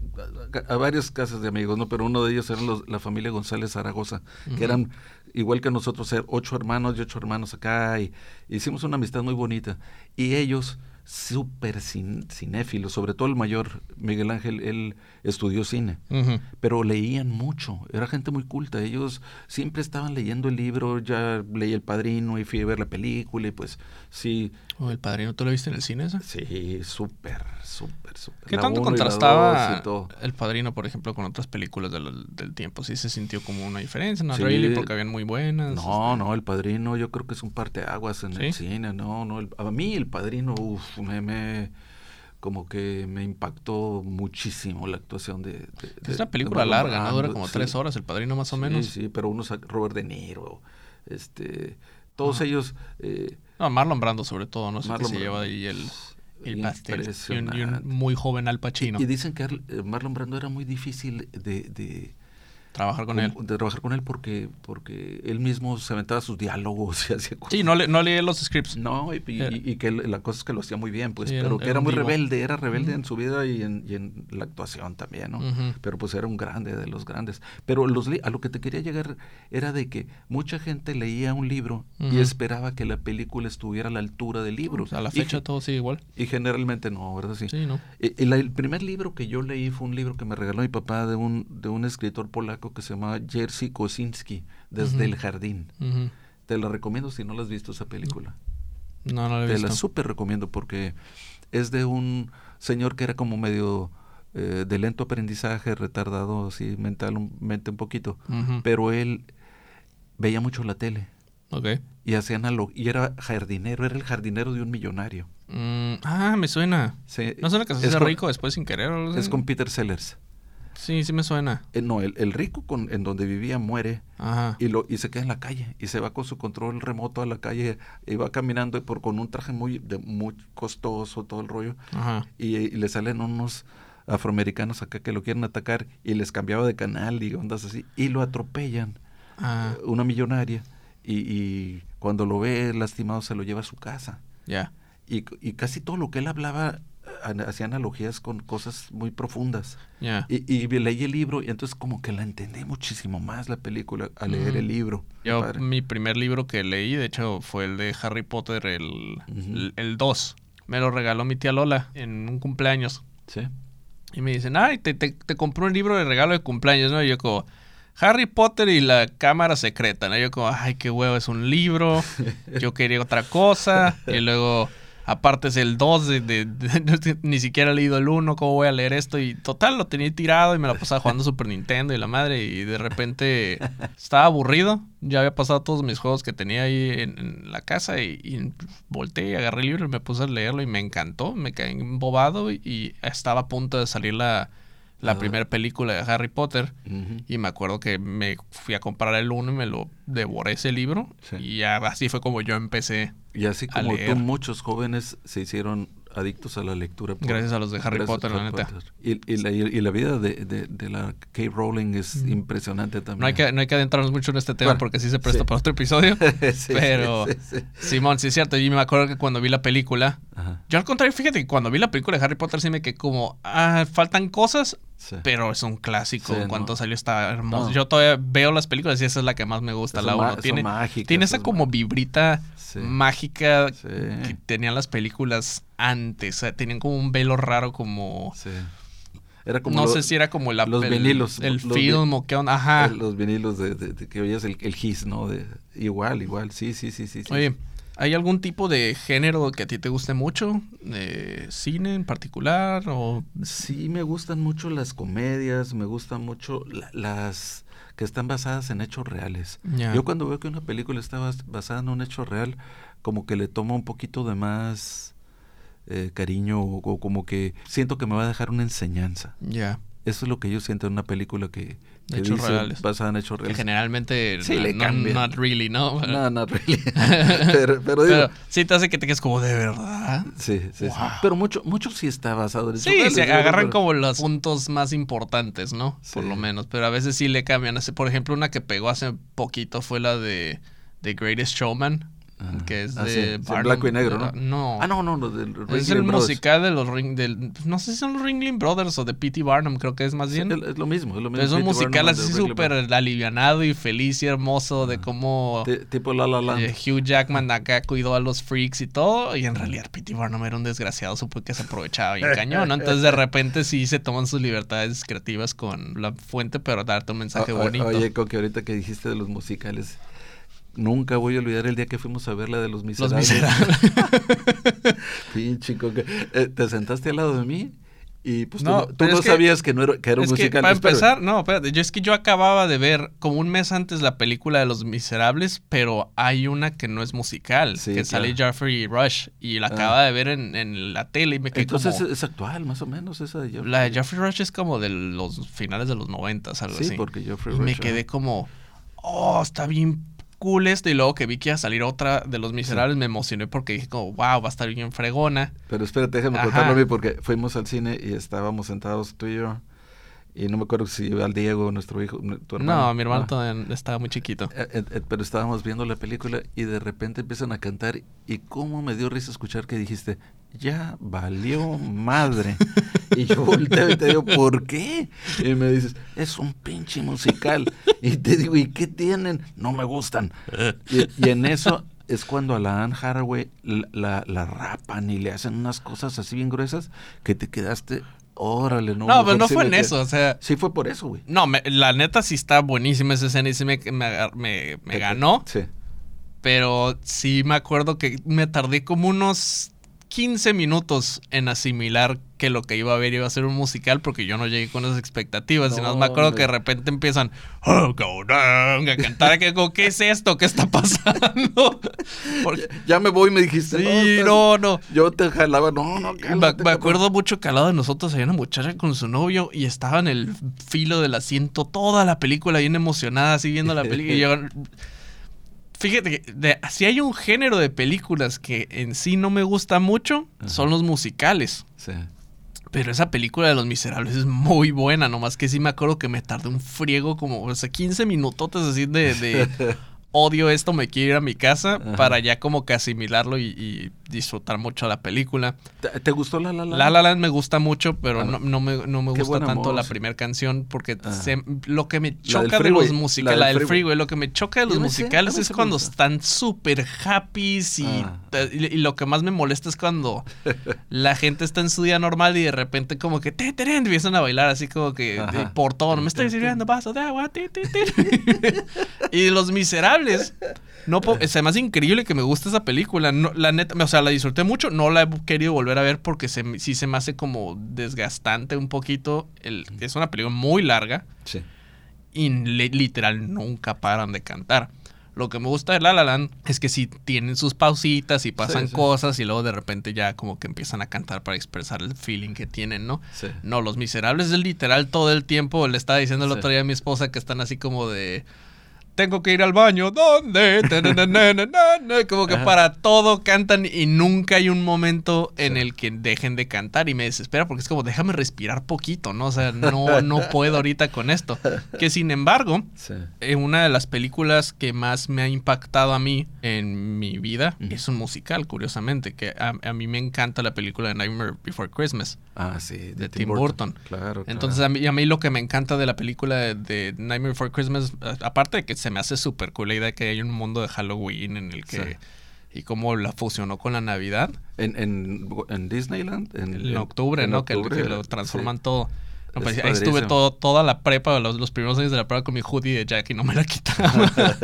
a, varias casas de amigos, ¿no? Pero uno de ellos era la familia González Zaragoza, que eran igual que nosotros, ser ocho hermanos y ocho hermanos acá, y hicimos una amistad muy bonita. Y ellos, súper cinéfilos, sobre todo el mayor, Miguel Ángel, él estudió cine, pero leían mucho, era gente muy culta, ellos siempre estaban leyendo el libro, ya leí El Padrino y fui a ver la película y pues sí. ¿O ¿El Padrino tú lo viste en el cine esa? Sí, súper, súper, súper. ¿Qué tanto contrastaba El Padrino, por ejemplo, con otras películas del, tiempo? ¿Sí se sintió como una diferencia? No, really, porque habían muy buenas. No, no, El Padrino yo creo que es un parteaguas en el cine, no, no, a mí El Padrino, uff, me... me como que me impactó muchísimo la actuación de... es una película larga, ¿no? Dura como tres horas, El Padrino más o menos. Sí, sí, pero unos, Robert De Niro, este, todos ellos... Eh, no, Marlon Brando sobre todo, no sé qué se lleva ahí el, el pastel. Y un, muy joven Al Pacino. Y, dicen que Marlon Brando era muy difícil de, de Trabajar con él. De trabajar con él porque, porque él mismo se aventaba sus diálogos y hacía cosas. Sí, no, le, no leía los scripts. No, y, que la cosa es que lo hacía muy bien, pues, pero que era, muy rebelde, era rebelde en su vida y en, y en, la actuación también, ¿no? Pero pues era un grande de los grandes. Pero los a lo que te quería llegar era de que mucha gente leía un libro y esperaba que la película estuviera a la altura del libro. a la fecha todo sigue igual. Y generalmente no, ¿verdad? Sí, sí no. El, el, primer libro que yo leí fue un libro que me regaló mi papá de un, de un escritor polaco que se llama Jerzy Kosinski, Desde el Jardín. Te la recomiendo si no la has visto esa película. No, no la he Te visto. la súper recomiendo porque es de un señor que era como medio eh, de lento aprendizaje, retardado así mentalmente un poquito, pero él veía mucho la tele. Okay. Y hacía y era jardinero, era el jardinero de un millonario. Mm, ah, me suena. ¿No suena que se hace rico después sin querer? Es con Peter Sellers. Sí, sí me suena. Eh, no, el, rico con, en donde vivía muere Y, lo, y se queda en la calle y se va con su control remoto a la calle y va caminando por, con un traje muy, de, muy costoso, todo el rollo. Y, le salen unos afroamericanos acá que lo quieren atacar y les cambiaba de canal y ondas así y lo atropellan. Ah. Eh, una millonaria y, y, cuando lo ve lastimado se lo lleva a su casa. Ya. Y, y casi todo lo que él hablaba hacía analogías con cosas muy profundas. Y, leí el libro y entonces como que la entendí muchísimo más la película al leer el libro. Yo, mi primer libro que leí, de hecho, fue el de Harry Potter, el, el, 2. Me lo regaló mi tía Lola en un cumpleaños. Sí. Y me dicen, ay, te, te, te compré un libro de regalo de cumpleaños, ¿no? Y yo como... Harry Potter y la cámara secreta, ¿no? Yo como, ay, qué huevo, es un libro, yo quería otra cosa, y luego Aparte es el 2, de, ni siquiera he leído el 1, ¿cómo voy a leer esto? Y total, lo tenía tirado y me lo pasaba jugando Super Nintendo y la madre. Y de repente estaba aburrido. Ya había pasado todos mis juegos que tenía ahí en, la casa y, volteé, agarré el libro y me puse a leerlo y me encantó. Me quedé embobado y estaba a punto de salir la, la primera película de Harry Potter. Y me acuerdo que me fui a comprar el 1 y me lo devoré ese libro. Y así fue como yo empecé y así como tú, muchos jóvenes se hicieron adictos a la lectura. gracias a los de Harry Potter, la neta. Y, la, vida de, la Kate Rowling es impresionante también. No hay, que, no hay que adentrarnos mucho en este tema porque sí se presta para otro episodio. pero, Simón, sí es cierto. Y me acuerdo que cuando vi la película, yo al contrario, fíjate que cuando vi la película de Harry Potter sí me quedé como, ah, faltan cosas, pero es un clásico. en cuanto salió está hermoso. Yo todavía veo las películas y esa es la que más me gusta, la uno. Tiene, tiene esa como vibrita mágica que tenían las películas antes. O sea, tenían como un velo raro como... Era como no sé si era como la, los vinilos. El film o qué onda. Ajá. Los vinilos de, que oías el, el his, ¿no? De, igual, igual. Sí, sí, sí, sí. Oye, ¿hay algún tipo de género que a ti te guste mucho? ¿De cine en particular? O... Sí, me gustan mucho las comedias, me gustan mucho las que están basadas en hechos reales. Yo cuando veo que una película está basada en un hecho real, como que le tomo un poquito de más eh, cariño o, como que siento que me va a dejar una enseñanza. Ya. Eso es lo que yo siento en una película que, hechos reales. basada en hechos reales. Que generalmente sí, no, le cambia. not really, ¿no? No, not really. pero, pero, digo, sí te hace que te quedes como de verdad. Sí, sí, sí. Pero mucho, mucho sí está basado en Sí, se agarran como los puntos más importantes, ¿no? Por lo menos. Pero a veces sí le cambian. Por ejemplo, una que pegó hace poquito fue la de The Greatest Showman que es ah, de blanco y negro, ¿no? No. Ah, no, no, no del Es el musical de los Ring, del, no sé si son los Ringling Brothers o de P.T. Barnum, creo que es más bien. es lo mismo, es lo mismo. Es un musical así súper alivianado y feliz y hermoso de cómo tipo La La Land. Eh, Hugh Jackman acá cuidó a los freaks y todo y en realidad P.T. Barnum era un desgraciado, supo que se aprovechaba bien cañón, ¿no? Entonces de repente sí se toman sus libertades creativas con la fuente, pero darte un mensaje bonito. Oye, Coque, ahorita que dijiste de los musicales Nunca voy a olvidar el día que fuimos a ver la de los miserables. Los miserables. Pinche eh, te sentaste al lado de mí y pues no, tú, no sabías que, no era, que era un musical. para empezar, no, espérate, yo es que yo acababa de ver como un mes antes la película de Los Miserables, pero hay una que no es musical, que sale Jeffrey Rush y la ah. acaba de ver en, la tele y me quedé Entonces es actual, más o menos, esa de Jeffrey La de Jeffrey Rush es como de los finales de los noventas, algo así. Sí, porque Jeffrey y me quedé como, oh, está bien cool esto. Y luego que vi que iba a salir otra de Los Miserables, me emocioné porque dije como, wow, va a estar bien fregona. Pero espérate, déjame contarlo a mí porque fuimos al cine y estábamos sentados tú y yo. Y no me acuerdo si iba al Diego, nuestro hijo, tu hermano. No, mi hermano todavía estaba muy chiquito. Eh, eh, eh, pero estábamos viendo la película y de repente empiezan a cantar y cómo me dio risa escuchar que dijiste, ya valió madre. y yo volteo y te digo, ¿por qué? Y me dices, es un pinche musical. Y te digo, ¿y qué tienen? No me gustan. Y, en eso es cuando a la Anne Haraway la, la, rapan y le hacen unas cosas así bien gruesas que te quedaste Órale, no. No, pero no fue en eso, o sea. Sí fue por eso, güey. No, la neta sí está buenísima esa escena y sí me, me, me ganó. Sí. Pero sí me acuerdo que me tardé como unos 15 minutos en asimilar que lo que iba a ver iba a ser un musical porque yo no llegué con esas expectativas. sino me acuerdo que de repente empiezan oh, down, a cantar. Que, ¿Qué es esto? ¿Qué está pasando? Ya, me voy, me dijiste. Sí, no, no. Yo te jalaba, no, no, Me, acuerdo mucho que al lado de nosotros había una muchacha con su novio y estaba en el filo del asiento toda la película bien emocionada, siguiendo la película. y yo Fíjate que si hay un género de películas que en sí no me gusta mucho, son los musicales. Sí. Pero esa película de Los Miserables es muy buena, nomás que sí me acuerdo que me tardé un friego como, o sea, 15 minutotes así de, de odio esto, me quiero ir a mi casa para ya como que asimilarlo y, disfrutar mucho la película. ¿Te, gustó La La Land? La La Land me gusta mucho, pero no, no, me, no me gusta tanto la primera canción porque lo que me choca de los musicales, la, del freeway, lo que me choca de los musicales es cuando están súper happy ah. y, lo que más me molesta es cuando la gente está en su día normal y de repente como que te, te, empiezan a bailar así como que por todo, no me estoy sirviendo vaso de agua, y los miserables no se me hace increíble que me guste esa película. la neta, o sea, la disfruté mucho. No la he querido volver a ver porque se, sí se me hace como desgastante un poquito. es una película muy larga. Sí. Y literal nunca paran de cantar. Lo que me gusta de La La Land es que si tienen sus pausitas y pasan cosas y luego de repente ya como que empiezan a cantar para expresar el feeling que tienen, ¿no? No, Los Miserables es literal todo el tiempo. Le estaba diciendo el otro día a mi esposa que están así como de tengo que ir al baño, ¿dónde? Como que para todo cantan y nunca hay un momento en el que dejen de cantar y me desespera porque es como déjame respirar poquito, ¿no? O sea, no, no puedo ahorita con esto. Que sin embargo, en una de las películas que más me ha impactado a mí en mi vida es un musical, curiosamente, que a, mí me encanta la película de Nightmare Before Christmas. Ah, sí, de, Tim, Burton. Claro, Entonces, A, mí, a mí lo que me encanta de la película de, de Nightmare Before Christmas, aparte de que se me hace súper cool la idea que hay un mundo de Halloween en el que... Y cómo la fusionó con la Navidad. En, en, Disneyland. En, octubre, ¿no? que, lo transforman todo. Pues, ahí estuve todo, toda la prepa, los, los, primeros años de la prepa con mi hoodie de Jack y no me la quitaba.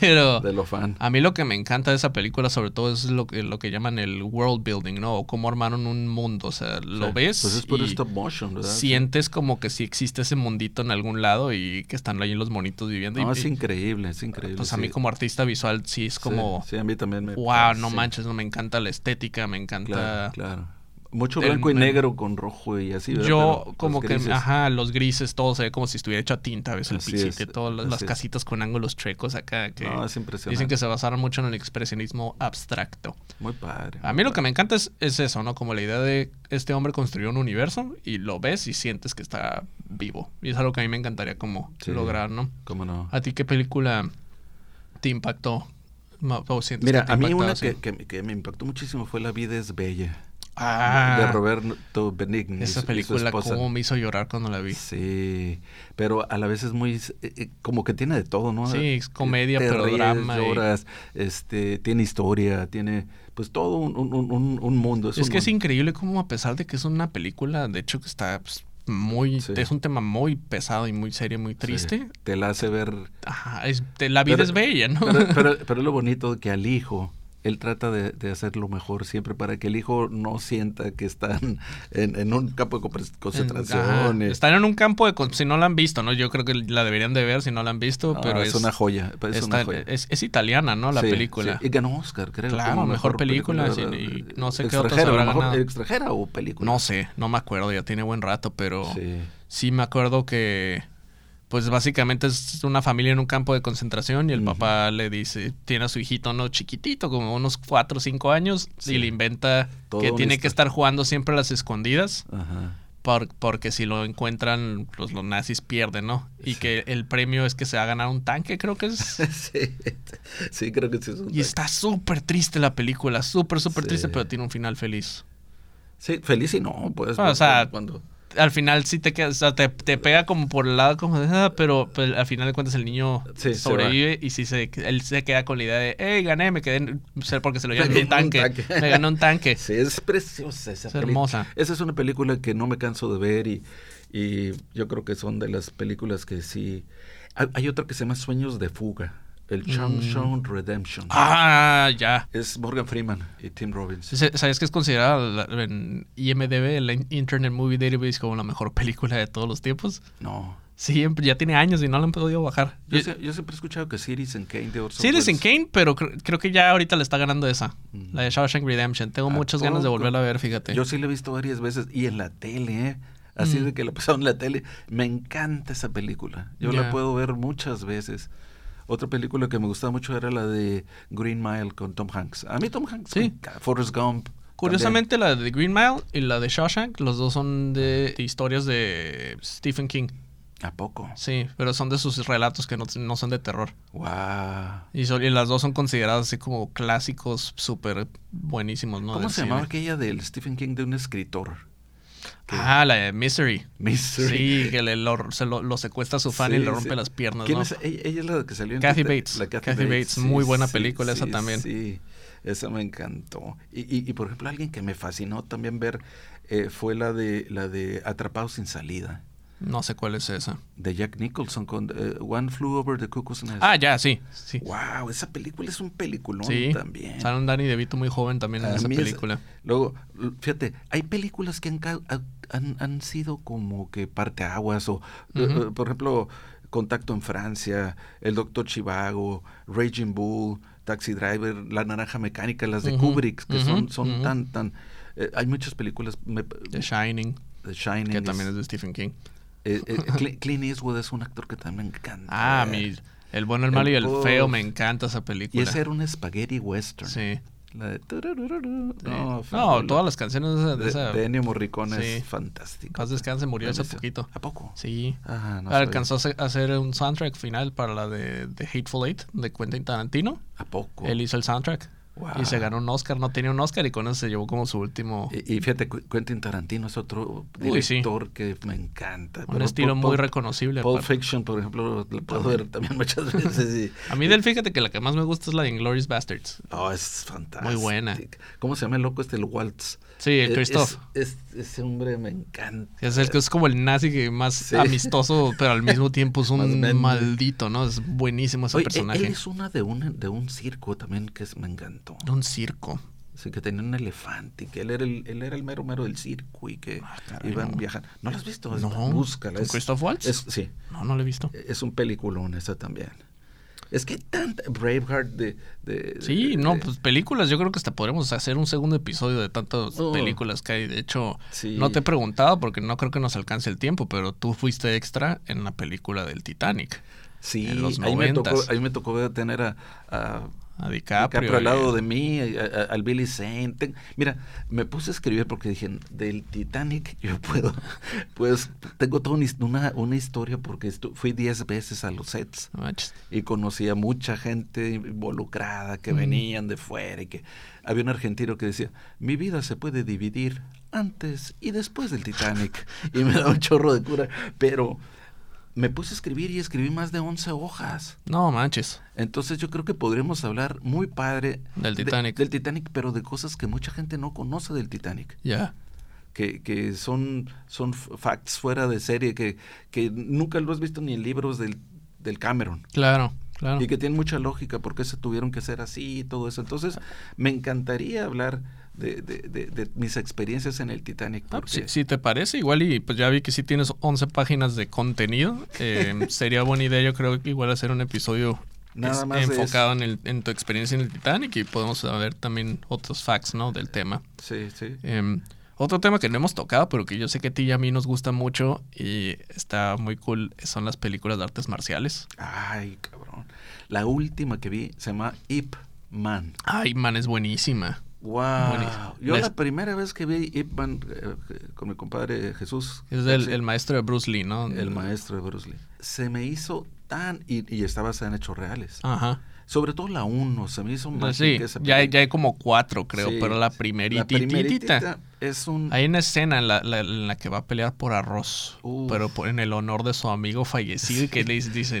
Pero de lo fan. A mí lo que me encanta de esa película sobre todo es lo que, lo que llaman el world building, ¿no? O cómo armaron un mundo. O sea, lo ves pues es por stop motion, ¿verdad? Sientes como que sí existe ese mundito en algún lado y que están ahí los monitos viviendo. No, y, es increíble, es increíble. Pues a mí como artista visual sí es como... Sí, a mí también me... Wow, no manches, no me encanta la estética, me encanta... Claro, claro. Mucho blanco y negro con rojo y así. Yo como que, ajá, los grises, todo se ve como si estuviera hecho a tinta, a veces el pichito, todas las, casitas con ángulos chuecos acá. Que no, es impresionante. Dicen que se basaron mucho en el expresionismo abstracto. Muy padre. a mí lo que me encanta es, eso, ¿no? Como la idea de este hombre construyó un universo y lo ves y sientes que está vivo. Y es algo que a mí me encantaría como lograr, ¿no? ¿Cómo no? ¿A ti qué película te impactó? Mira, a mí una que, que me impactó muchísimo fue La vida es bella. Ah, de Roberto Benigni. Esa película, como me hizo llorar cuando la vi. Sí, pero a la vez es muy. Eh, eh, como que tiene de todo, ¿no? Sí, es comedia, pero drama. Lloras, este, tiene historia, tiene. Pues todo un, un, un, mundo. Es, que es increíble como, a pesar de que es una película, de hecho, que está. Pues, muy es un tema muy pesado y muy serio muy triste te la hace ver Ajá, es, la vida es bella no pero, pero, pero, es lo bonito que al hijo él trata de, de, hacer lo mejor siempre para que el hijo no sienta que están en, un campo de concentración. Están en un campo de... Si no la han visto, ¿no? Yo creo que la deberían de ver si no la han visto, pero es, una joya. Es, Es, italiana, ¿no? La película. Y ganó Oscar, creo. Claro, mejor, película. y no sé qué otros habrá ganado. ¿Extranjera o película? No sé, no me acuerdo, ya tiene buen rato, pero sí me acuerdo que pues básicamente es una familia en un campo de concentración y el papá le dice, tiene a su hijito, ¿no? Chiquitito, como unos cuatro o cinco años, y le inventa que tiene que estar jugando siempre a las escondidas. porque si lo encuentran, pues los nazis pierden, ¿no? Y que el premio es que se va a ganar un tanque, creo que es. sí, sí, creo que sí es un Y está súper triste la película, súper, súper triste, pero tiene un final feliz. Sí, feliz y no, pues. o sea, cuando al final sí te queda, o sea, te, pega como por el lado como de nada, ah", pero pues, al final de cuentas el niño sobrevive y sí se, él se queda con la idea de, hey, gané, me quedé, porque se lo llevan un tanque, me ganó un tanque. Sí, es preciosa esa es hermosa. Esa es una película que no me canso de ver y, y yo creo que son de las películas que sí... Hay, hay otra que se llama Sueños de Fuga. El Shawshank mm. Redemption. Ah, ya. Es Morgan Freeman y Tim Robbins. ¿Sabes que es considerada en IMDB, la Internet Movie Database, como la mejor película de todos los tiempos? No. Sí, ya tiene años y no la han podido bajar. Yo, siempre he escuchado que Citizen Kane de Orson Citizen Kane, pero creo que ya ahorita le está ganando esa. La de Shawshank Redemption. Tengo muchas ganas de volverla a ver, fíjate. Yo sí la he visto varias veces y en la tele, ¿eh? Así mm. de que la pasaron en la tele. Me encanta esa película. Yo la puedo ver muchas veces. Otra película que me gustaba mucho era la de Green Mile con Tom Hanks. A mí Tom Hanks, sí. Forrest Gump. Curiosamente la de Green Mile y la de Shawshank, los dos son de, historias de Stephen King. ¿A poco? Sí, pero son de sus relatos que no, son de terror. Wow. Y, y, las dos son consideradas así como clásicos súper buenísimos, ¿no? ¿Cómo se llamaba aquella del Stephen King de un escritor? Ah, la de Misery. Misery. Sí, que le, lo, se lo, secuestra a su fan y le rompe las piernas. ¿Quién es? Ella, es la que salió en Kathy Bates. La Kathy, Bates. Muy buena película esa también. Sí, esa me encantó. Y, y, y, por ejemplo, alguien que me fascinó también ver eh, fue la de, la de Atrapado sin salida. No sé cuál es esa. De Jack Nicholson con eh, One Flew Over the Cuckoo's Nest. Ah, ya, sí, sí. Wow, esa película es un peliculón también. Sale un Danny DeVito muy joven también en esa película. luego, fíjate, hay películas que han, han, sido como que parteaguas o, eh, eh, por ejemplo, Contacto en Francia, El Doctor Chivago, Raging Bull, Taxi Driver, La Naranja Mecánica, las de Kubrick, que son, son tan, tan... hay muchas películas... The Shining. The Shining. Que también es de Stephen King. Eh, eh Clint Eastwood es un actor que también me encanta. Ah, mi, El bueno, el malo y el feo, me encanta esa película. Y ese era un spaghetti western. Sí. La de... No, no todas las canciones de, de, esa... de Ennio Morricone es fantástico. Paz descanse, murió hace poquito. ¿A poco? Sí. Ah, no Alcanzó a hacer un soundtrack final para la de, de Hateful Eight de Quentin Tarantino. ¿A poco? Él hizo el soundtrack. Y se ganó un Oscar, no tenía un Oscar y con eso se llevó como su último. Y, fíjate, Quentin Tarantino es otro director que me encanta. Un estilo muy reconocible. Pulp Fiction, por ejemplo, lo puedo ver también muchas veces. A mí del fíjate que la que más me gusta es la de Inglourious Bastards. Oh, es fantástico. Muy buena. ¿Cómo se llama el loco este, el Waltz? Sí, el Christoph. Es, ese hombre me encanta. Es, el, es como el nazi que más amistoso, pero al mismo tiempo es un maldito, ¿no? Es buenísimo ese personaje. Él es una de un, de un circo también que me encantó. De un circo. Sí, que tenía un elefante y que él era el, él era el mero mero del circo y que ah, iban viajando. ¿No lo has visto? No. Búscala. ¿Con Christoph Waltz? sí. No, no lo he visto. Es un peliculón esa también. Es que tanta Braveheart de... de sí, no, pues películas, yo creo que hasta podremos hacer un segundo episodio de tantas oh. películas que hay. De hecho, no te he preguntado porque no creo que nos alcance el tiempo, pero tú fuiste extra en la película del Titanic. Sí, en los ahí, me tocó, ahí me tocó tener a, a a DiCaprio. al lado de mí, al Billy Zane. mira, me puse a escribir porque dije, del Titanic yo puedo, pues tengo toda una, una historia porque fui 10 veces a los sets y conocí a mucha gente involucrada que venían de fuera y que había un argentino que decía, mi vida se puede dividir antes y después del Titanic. y me da un chorro de cura, pero me puse a escribir y escribí más de 11 hojas. No manches. Entonces yo creo que podríamos hablar muy padre del Titanic. del Titanic, pero de cosas que mucha gente no conoce del Titanic. Ya. Que, que, son, son facts fuera de serie, que, que nunca lo has visto ni en libros del, del Cameron. Claro, claro. Y que tienen mucha lógica, porque se tuvieron que hacer así y todo eso. Entonces, me encantaría hablar de, de, de, mis experiencias en el Titanic. Ah, si, te parece, igual y pues ya vi que si tienes 11 páginas de contenido, eh, sería buena idea yo creo que igual hacer un episodio Nada más enfocado en, el, en tu experiencia en el Titanic y podemos ver también otros facts, ¿no? Del tema. Sí, sí. Em, otro tema que no hemos tocado, pero que yo sé que a ti y a mí nos gusta mucho y está muy cool, son las películas de artes marciales. Ay, cabrón. La última que vi se llama Ip Man. Ay, Man es buenísima. Wow. Yo la primera vez que vi Ip Man eh, con mi compadre Jesús. Es el, maestro de Bruce Lee, ¿no? El maestro de Bruce Lee. Se me hizo tan. Y, y estaba en hechos reales. Ajá. Sobre todo la 1, se me hizo más. Sí, ya, ya hay como cuatro, creo, pero la primeritita. Es un... Hay una escena en la, en la que va a pelear por arroz, pero en el honor de su amigo fallecido y que le dice,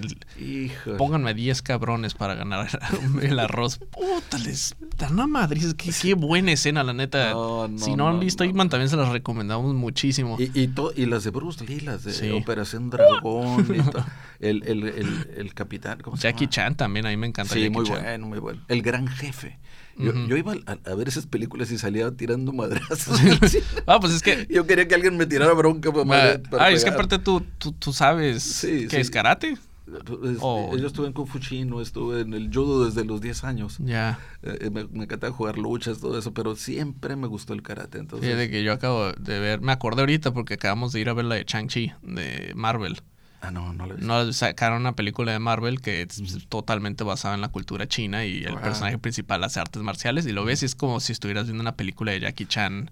pónganme 10 cabrones para ganar el arroz. Puta, les dan a Madrid. Qué, qué buena escena, la neta. si no, han visto Iman, también se las recomendamos muchísimo. Y, y, y las de Bruce Lee, las de Operación Dragón, el, el, el, el, capitán. ¿cómo se Jackie Chan también, a mí me encanta. Sí, muy bueno, muy bueno. El gran jefe. Yo, yo iba a, ver esas películas y salía tirando madrazos. ah, pues es que. Yo quería que alguien me tirara bronca para, Ah, es que aparte tú, tú, tú sabes que es karate. Pues, yo estuve en Kung Fu Chino, estuve en el judo desde los 10 años. Ya. Eh, me, me, encantaba jugar luchas, todo eso, pero siempre me gustó el karate. Entonces... Fíjate que yo acabo de ver, me acordé ahorita porque acabamos de ir a ver la de Chang-Chi, de Marvel. Ah, no, no No, sacaron una película de Marvel que es totalmente basada en la cultura china y el personaje principal hace artes marciales y lo ves y es como si estuvieras viendo una película de Jackie Chan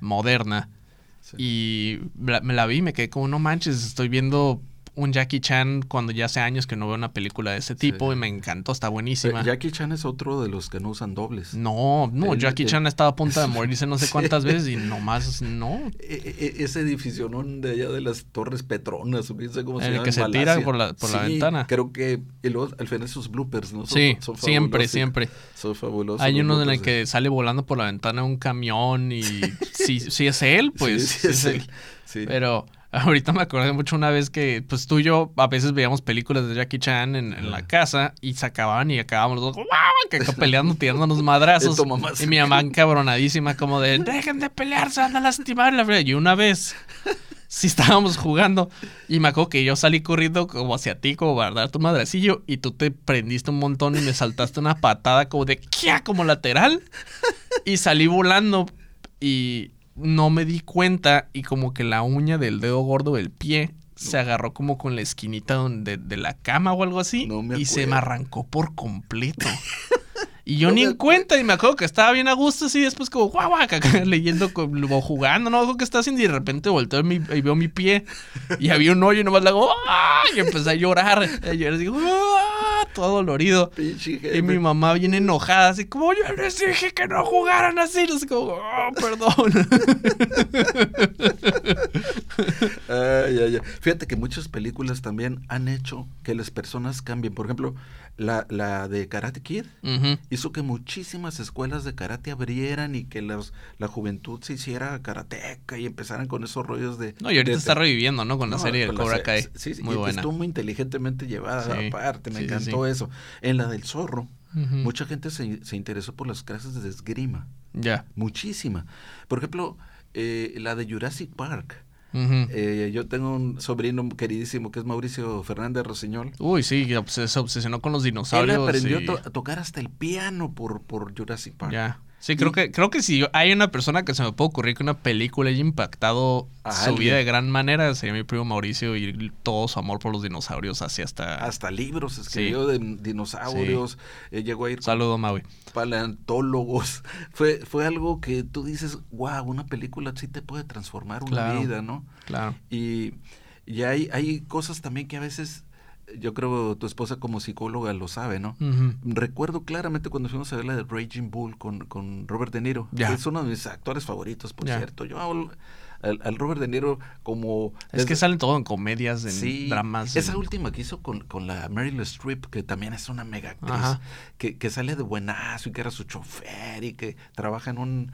moderna. Y me la vi y me quedé como, no manches, estoy viendo un Jackie Chan cuando ya hace años que no veo una película de ese tipo y me encantó, está buenísima. Jackie Chan es otro de los que no usan dobles. No, no, Jackie Chan ha estado a punto de morirse no sé cuántas veces y nomás no. E, e, ese edificio de allá de las Torres Petronas, no sé cómo se El que se tira por la, por la ventana. Creo que y luego, al final esos bloopers, ¿no? Son, sí, siempre, siempre. Son fabulosos. Hay uno en el que sale volando por la ventana un camión y si, si es él, pues sí, es, él. Pero Ahorita me acordé mucho una vez que, pues tú y yo a veces veíamos películas de Jackie Chan en, la casa y se acababan y acabábamos los dos que peleando, tirándonos madrazos. y mi mamá encabronadísima, como de, dejen de pelear, se van a lastimar. Y una vez, sí estábamos jugando y me acuerdo que yo salí corriendo como hacia ti, como para dar tu madrecillo y tú te prendiste un montón y me saltaste una patada como de, ¿qué? Como lateral. Y salí volando y no me di cuenta y como que la uña del dedo gordo del pie se agarró como con la esquinita donde, de la cama o algo así y se me arrancó por completo. Y yo ni en cuenta, y me acuerdo que estaba bien a gusto así, después como guau, guau, leyendo o jugando, no, ¿qué está haciendo? Y de repente volteo y, veo mi pie y había un hoyo y nomás le hago y empecé a llorar. Y yo digo, todo dolorido. Y mi mamá viene enojada, así como yo les dije que no jugaran así. Así como, oh, perdón. Fíjate que muchas películas también han hecho que las personas cambien. Por ejemplo, la, la de Karate Kid hizo que muchísimas escuelas de karate abrieran y que los, la juventud se hiciera karateca y empezaran con esos rollos de... No, y ahorita está reviviendo, ¿no? Con la serie del Cobra Kai. Sí, sí, muy buena. Estuvo muy inteligentemente llevada aparte, me encantó eso. En la del zorro, mucha gente se, se, interesó por las clases de esgrima. Ya. Muchísima. Por ejemplo, eh, la de Jurassic Park eh, yo tengo un sobrino queridísimo que es Mauricio Fernández Rossiñol. Uy, sí, se obsesionó con los dinosaurios. Él aprendió a tocar hasta el piano por, por Jurassic Park. Ya. Sí, creo que creo que si hay una persona que se me puede ocurrir que una película haya impactado su vida de gran manera, sería mi primo Mauricio y todo su amor por los dinosaurios así hasta... Hasta libros escribió de dinosaurios, eh, llegó a ir... Saludo, Maui. Paleontólogos. Fue, fue algo que tú dices, wow, una película sí te puede transformar una vida, ¿no? Claro. Y, y hay, hay cosas también que a veces yo creo tu esposa como psicóloga lo sabe, ¿no? Recuerdo claramente cuando fuimos a ver la de Raging Bull con, con Robert De Niro. Es uno de mis actores favoritos, por cierto. Yo al, Robert De Niro como... Es que salen todo en comedias, en dramas. Esa última que hizo con, con la Meryl Streep, que también es una mega actriz, que, que sale de buenazo y que era su chofer y que trabaja en un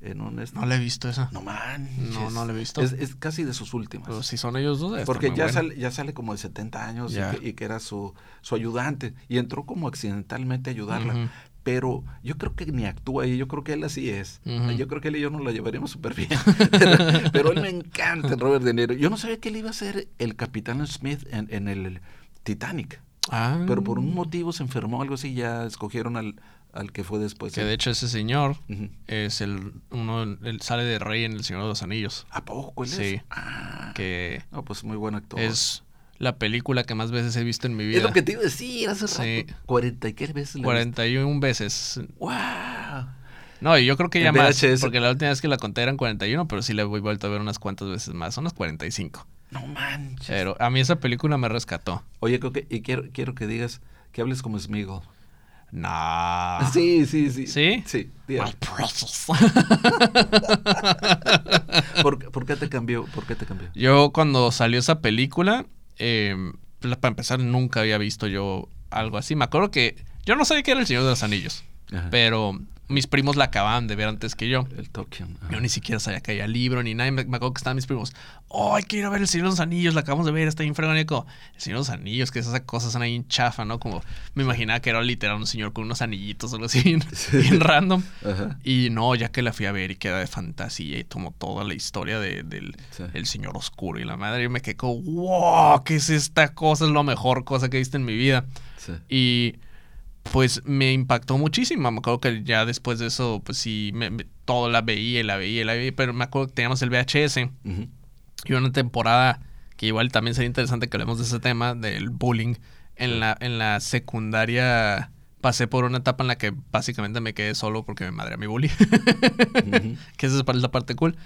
no le he visto esa. No man. No, no le he visto. Es, casi de sus últimas. Pero si son ellos dos. Porque ya sale, ya sale como de 70 años y, que, era su, su ayudante. Y entró como accidentalmente a ayudarla. Pero yo creo que ni actúa ahí, yo creo que él así es. Yo creo que él y yo nos la llevaríamos súper bien. pero, él me encanta, Robert De Niro. Yo no sabía que él iba a ser el Capitán Smith en, en el Titanic. Ah. Pero por un motivo se enfermó, algo así, ya escogieron al, al que fue después. Que de hecho ese señor es el uno, él sale de rey en El Señor de los Anillos. ¿A poco él Sí. Ah, que no, pues muy buen actor. Es la película que más veces he visto en mi vida. Es lo que te iba a decir hace sí. rato. ¿40 y qué veces? 41 veces. ¡Wow! No, y yo creo que ya más, porque la última vez que la conté eran 41, pero sí la he vuelto a ver unas cuantas veces más, son unas 45. No manches. Pero a mí esa película me rescató. Oye, creo que, y quiero, quiero que digas, que hables como Smiggle. No. Sí, sí, sí. ¿Sí? Sí. ¿Por, qué te cambió? ¿Por qué te cambió? Yo cuando salió esa película, eh, para empezar, nunca había visto yo algo así. Me acuerdo que yo no sabía que era El Señor de los Anillos, pero mis primos la acababan de ver antes que yo. El Tokyo. Yo ni siquiera sabía que había libro ni nada. Me, acuerdo que estaban mis primos. ¡Oh, hay que ir a ver El Señor de los Anillos! La acabamos de ver, está bien fregónico. El Señor de los Anillos, que esas cosas son ahí en chafa, ¿no? Como me imaginaba que era literal un señor con unos anillitos o algo así, bien, random. Y no, ya que la fui a ver y queda de fantasía y tomó toda la historia de, del el Señor Oscuro y la madre, yo me quedé como, ¡wow! ¿Qué es esta cosa? Es la mejor cosa que he visto en mi vida. Y pues me impactó muchísimo. Me acuerdo que ya después de eso, pues sí, me, todo la veía y la veía la veía, pero me acuerdo que teníamos el VHS y una temporada que igual también sería interesante que hablemos de ese tema, del bullying. En, la, en la secundaria pasé por una etapa en la que básicamente me quedé solo porque me madre a mi bully. que esa es la parte cool.